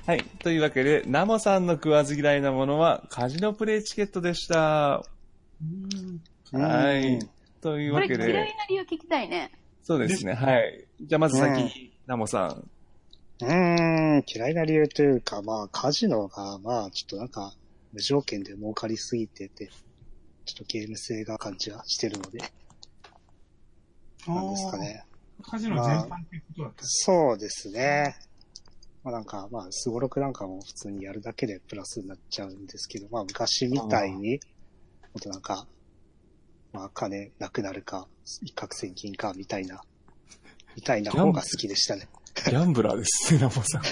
はい。というわけで、ナモさんの食わず嫌いなものは、カジノプレイチケットでした。はい。というわけで、嫌いな理由聞きたいね。そうですね。はい。じゃあまず先に、ナモさん。うーん、嫌いな理由というか、まあ、カジノが、まあ、ちょっとなんか、無条件で儲かりすぎてて、ちょっとゲーム性が感じはしてるので、なんですかね。カジノ全般っていうことだった。そうですね。まあなんか、まあ、スゴロクなんかも普通にやるだけでプラスになっちゃうんですけど、まあ昔みたいに、もっとなんか、まあ金なくなるか、一攫千金か、みたいな、みたいな方が好きでしたね。ギャンブラーですね、ナモさん。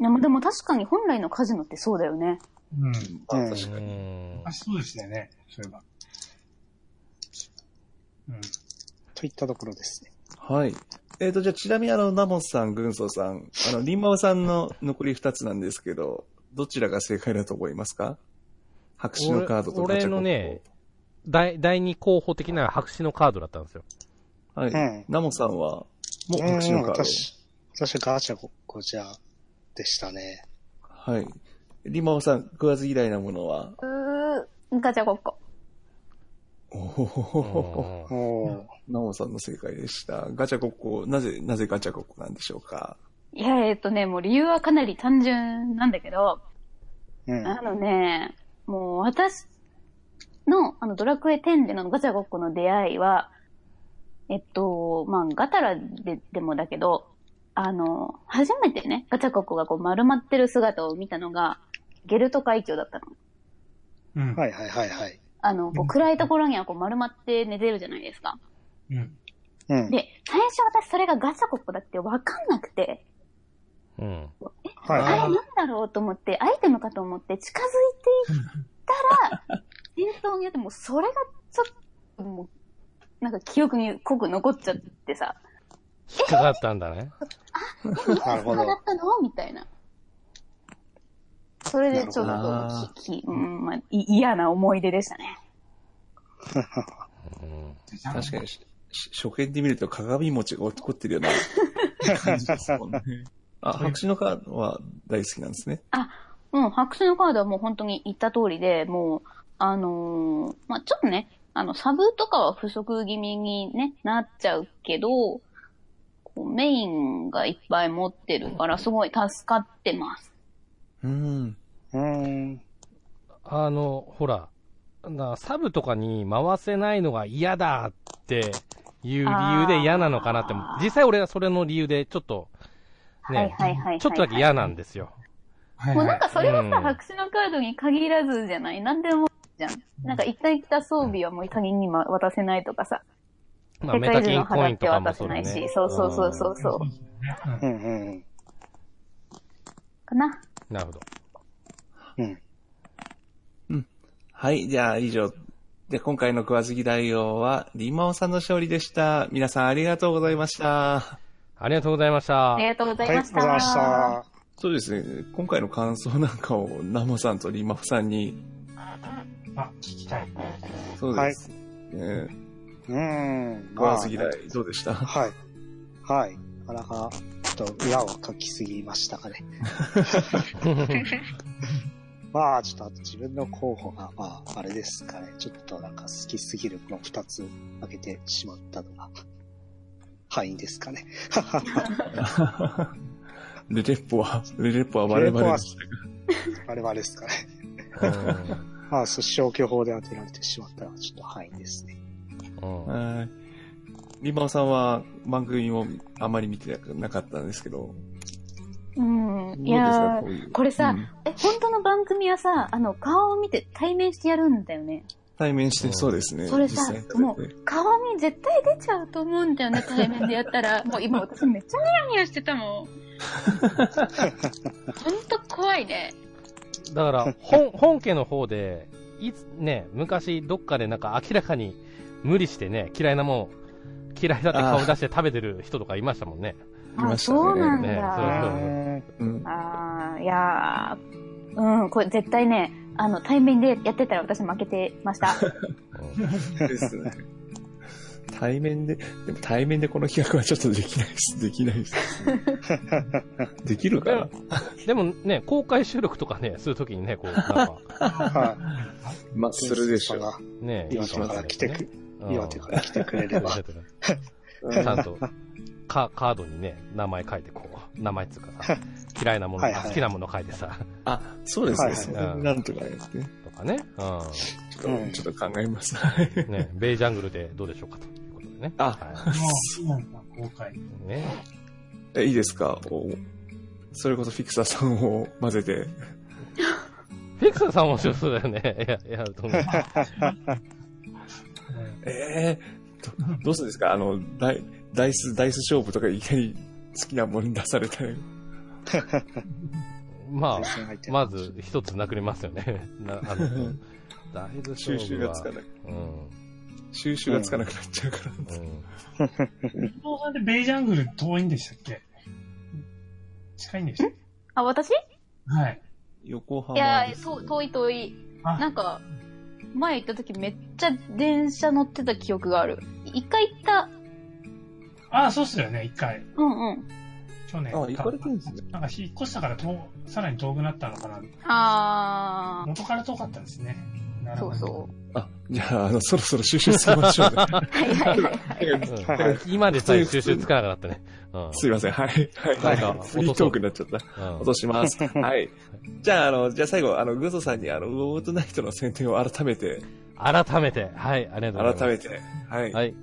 でもでも確かに本来のカジノってそうだよね。うん。まあうん確かに。うんあ、そうでしたよね。そういえば。うん。といったところですね。はい。えっ、と、じゃあ、ちなみにあの、ナモさん、軍曹さん、あの、リンマオさんの残り二つなんですけど、どちらが正解だと思いますか？白紙のカードとガチャコン俺のね、第、第二候補的な白紙のカードだったんですよ。はい。うんナモさんは、もううん白紙のカード。私、私はガチャゴゴジャでしたね。はい。リンマオさん、食わず嫌いなものは？うー、ガチャごっこ。おおーナモさんの正解でした。ガチャごっこ、なぜ、なぜガチャごっこなんでしょうか？いや、えっとね、もう理由はかなり単純なんだけど、うん。あのね、もう私の、あの、ドラクエ10でのガチャごっこの出会いは、えっと、まあ、ガタラででもだけど、あの、初めてね、ガチャごっこがこう丸まってる姿を見たのが、ゲルト海峡だったの。うん。はいはいはいはい。あの、こう暗いところにはこう丸まって寝てるじゃないですか。うん。うん。で、最初私それがガチャごっこだってわかんなくて、うん。はいあれはなんだろうと思って、アイテムかと思って近づいていったら、戦闘によってもうそれがちょっともう、なんか記憶に濃く残っちゃってさ、引っかかったんだね。い。なるほどそうだ。ったの？みたいな。それでちょっとき、きうん、まあ、い嫌な思い出でしたね。うん確かにし、し初見で見ると鏡餅が起こってるような 感じですもんね。あ、白紙のカードは大好きなんですね。うん、白紙のカードはもう本当に言った通りで、もう、あのーまあ、ちょっとね、あの、サブとかは不足気味にね、なっちゃうけど、こうメインがいっぱい持ってるから、すごい助かってます。うん。うーん。あの、ほら、なサブとかに回せないのが嫌だっていう理由で嫌なのかなって実際俺はそれの理由でちょっと、ね、はいはいはいはい。ちょっとだけ嫌なんですよ。はいもうなんかそれはさ、うん白紙のカードに限らずじゃない？なんでもじゃん。なんか一回来た装備はもう他人に渡せないとかさ。まあ、世メタキンコ界中の肌インとかもって渡せないし。。そうそうそうそうそう。うんうんかな。なるほど。うん。はい、じゃあ以上。で、今回の食わず嫌い王は、リンマオさんの勝利でした。皆さんありがとうございました。ありがとうございましたあり。がとうござはいい、ました。ございました。そうですね、今回の感想なんかをナモさんとリンマオさんに、あ、聞きたい。そうです。ねうーん。食わず嫌い、どうでした？はい。はい。なかなか、ちょっと裏を書きすぎましたかね。まあ、ちょっとあと自分の候補が、まあ、あれですかね。ちょっとなんか好きすぎるもの二つ挙げてしまったのが、範囲ですかね。ルレッポは、ルレッポは我々でした我々ですかね。うんまあ、そう消去法で当てられてしまったのはちょっと範囲ですね。はい。リンマオさんは番組もあまり見てなかったんですけど、うん。いやーこういうこれさうんえ、本当の番組はさ、あの、顔を見て対面してやるんだよね。対面してそうですね。それさもう顔に絶対出ちゃうと思うんだよね、対面でやったら。もう今私めっちゃニヤニヤしてたもん。ほんと怖いね。だから、本、本家の方で、いつ、ね、昔どっかでなんか明らかに無理してね、嫌いなもん、嫌いだって顔出して食べてる人とかいましたもんね。いましたねあそうなんだ。ねそうそううん。ああ、いやー、うん、これ絶対ね、あの、対面でやってたら私負けてました。ですね。対面で、でも対面でこの企画はちょっとできないです。できないです。できるかな？でもね、公開収録とかね、するときにね、こう、なんか、はまあ、い。するでしょう。がね、岩手から来てく、岩手から来てくれれば。ちゃんと、カカードにね、名前書いて、こう、名前っつうかさ、嫌いなもの、好きなもの書いてさ、あ、そうですね。はいはいそれなんとかですね。とかね、ちょっと、うんちょっと考えます。うん。ね、ベイジャングルでどうでしょうかということでね。あはもう、今の公開。い。ね。え、いいですか？おそれこそフィクサーさんを 混ぜて。フィクサーさん面白そうだよね。や、やると思う。ええどどうするんですか？あの、ダイダイス、ダイス勝負とかいきなり好きなものに出されたら。まあ、まず一つなくりますよね。な、あの、だいぶ収勝負は集がつかない。うん。収集がつかなくなっちゃうから。うん。伊藤さんってベイジャングル遠いんでしたっけ？近いんでしたっあ、私？けはい。横浜いやで、すと遠い遠い。あなんか、前行った時めっちゃ電車乗ってた記憶がある。一回行った。ああ、そうっすよね、一回。うんうん。去年。あ、行かれてるんですね。なんか引っ越したから遠、さらに遠くなったのかな。あ元から遠かったんですね。そうそあ、じゃあ、あの、そろそろ収集しましょうね。う。はいはいはい。うんはいはい今でさえ収集つかなくなったね。うん。すいません。はい。はい。はいなんか、フリートークになっちゃった。うん落とします。はい。じゃあ、あの、じゃあ最後、あの、グゾさんに、あの、ウォーウォートナイトの宣伝を改めて、改めて、はい、ありがとうございます。改めて、はい。はい。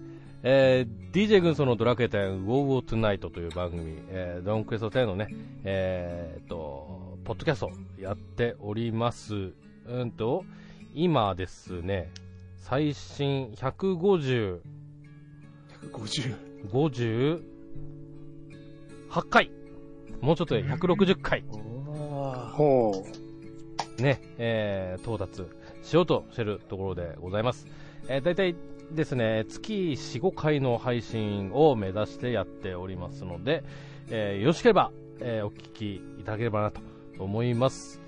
えー、DJ 軍曹のドラクエ10 WoW War Tonight という番組、えー、ドラゴンクエスト10のね、えーっと、ポッドキャストやっております。うんと、今ですね、最新150、50。58回。もうちょっとで160回。ほね、えー、到達しようとしてるところでございます。えー、大体ですね、月4、5回の配信を目指してやっておりますので、えー、よろしければ、えー、お聞きいただければなと思います。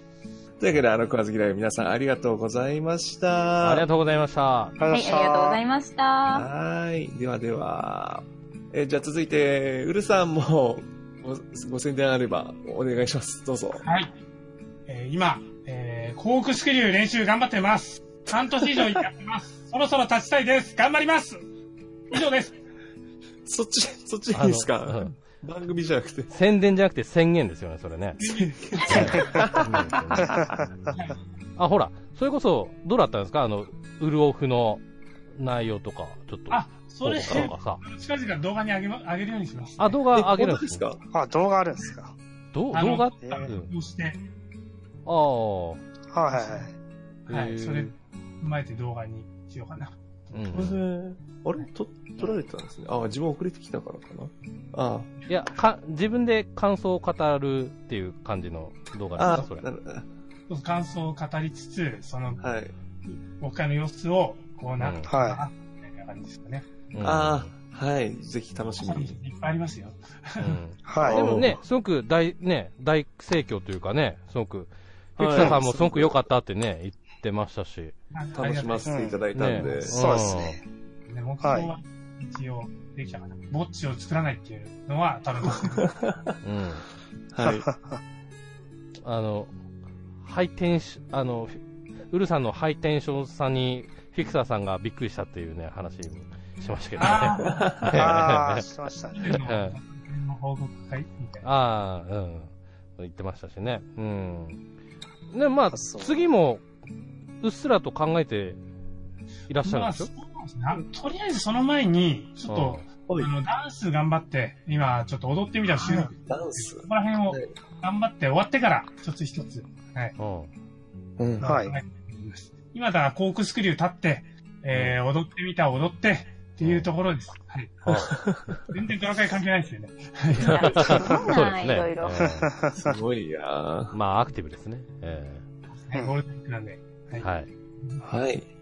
というわけで、あの、食わず嫌い皆さんありがとうございました。ありがとうござざいました。う。はい、ありがとうございました。はい。ではでは、えーじゃあ続いて、ウルさんもごご宣伝あればお願いします。どうぞ。はい。えー今、えー、コークスクリュー練習頑張ってます。半年以上やってます。そろそろ立ちたいです。頑張ります。以上です。そっち、そっちでいいですか、番組じゃなくて。宣伝じゃなくて宣言ですよね、それね。あ、ほら、それこそ、どうだったんですか？あの、ウルオフの内容とか、ちょっと。あ、それ。近々動画に上げま、上げるようにします。あ、動画上げるんですか？本当ですか？あ、動画あるんですか？ど動画えーうんこうして、ああ。はいはいはい。はい、それ、踏まえて動画にしようかな。うんこれ、あれ？と、撮られてたんですね。あ、自分遅れてきたからかな。あいや、か、自分で感想を語るっていう感じの動画あ、ですか、それ。感想を語りつつ、その、はい。僕からの様子を、こうなってかな、はみたいな感じですかね。うんああ、はい。ぜひ楽しみに。いっぱいありますよ。うんはい。でもね、すごく大、ね、大盛況というかね、すごく、フィクサさんもすごく良かったってね、言ってましたし。楽しませていただいたんで。ねそうですね。ね、目標は一応できたかな。ぼっちを作らないっていうのは多分、うん。はい。あの、ハイテンシあの、ウルさんのハイテンションさに、フィクサーさんがびっくりしたっていうね、話しましたけどね。ああ、しましたね。の報告会みたいな。ああ、うん。言ってましたしね。うん。で、まあ、次も、うっすらと考えていらっしゃるんまあ、でしょ？そうなんですねあとりあえずその前に、ちょっと、はい。あの、ダンス頑張って、今、ちょっと踊ってみた収録。ダンス。こ。こら辺を頑張って終わってから、一つ一つ。はい。うん。うん。はい。今だからコークスクリュー立って、えー、踊ってみた、踊って、っていうところです。はい。全然ドラクエ関係ないですよね。そうなんい。ろい。ろ。えーすごい。やまあ、アクティブですね。えはい。ゴールデンなんで。ーはい。はい。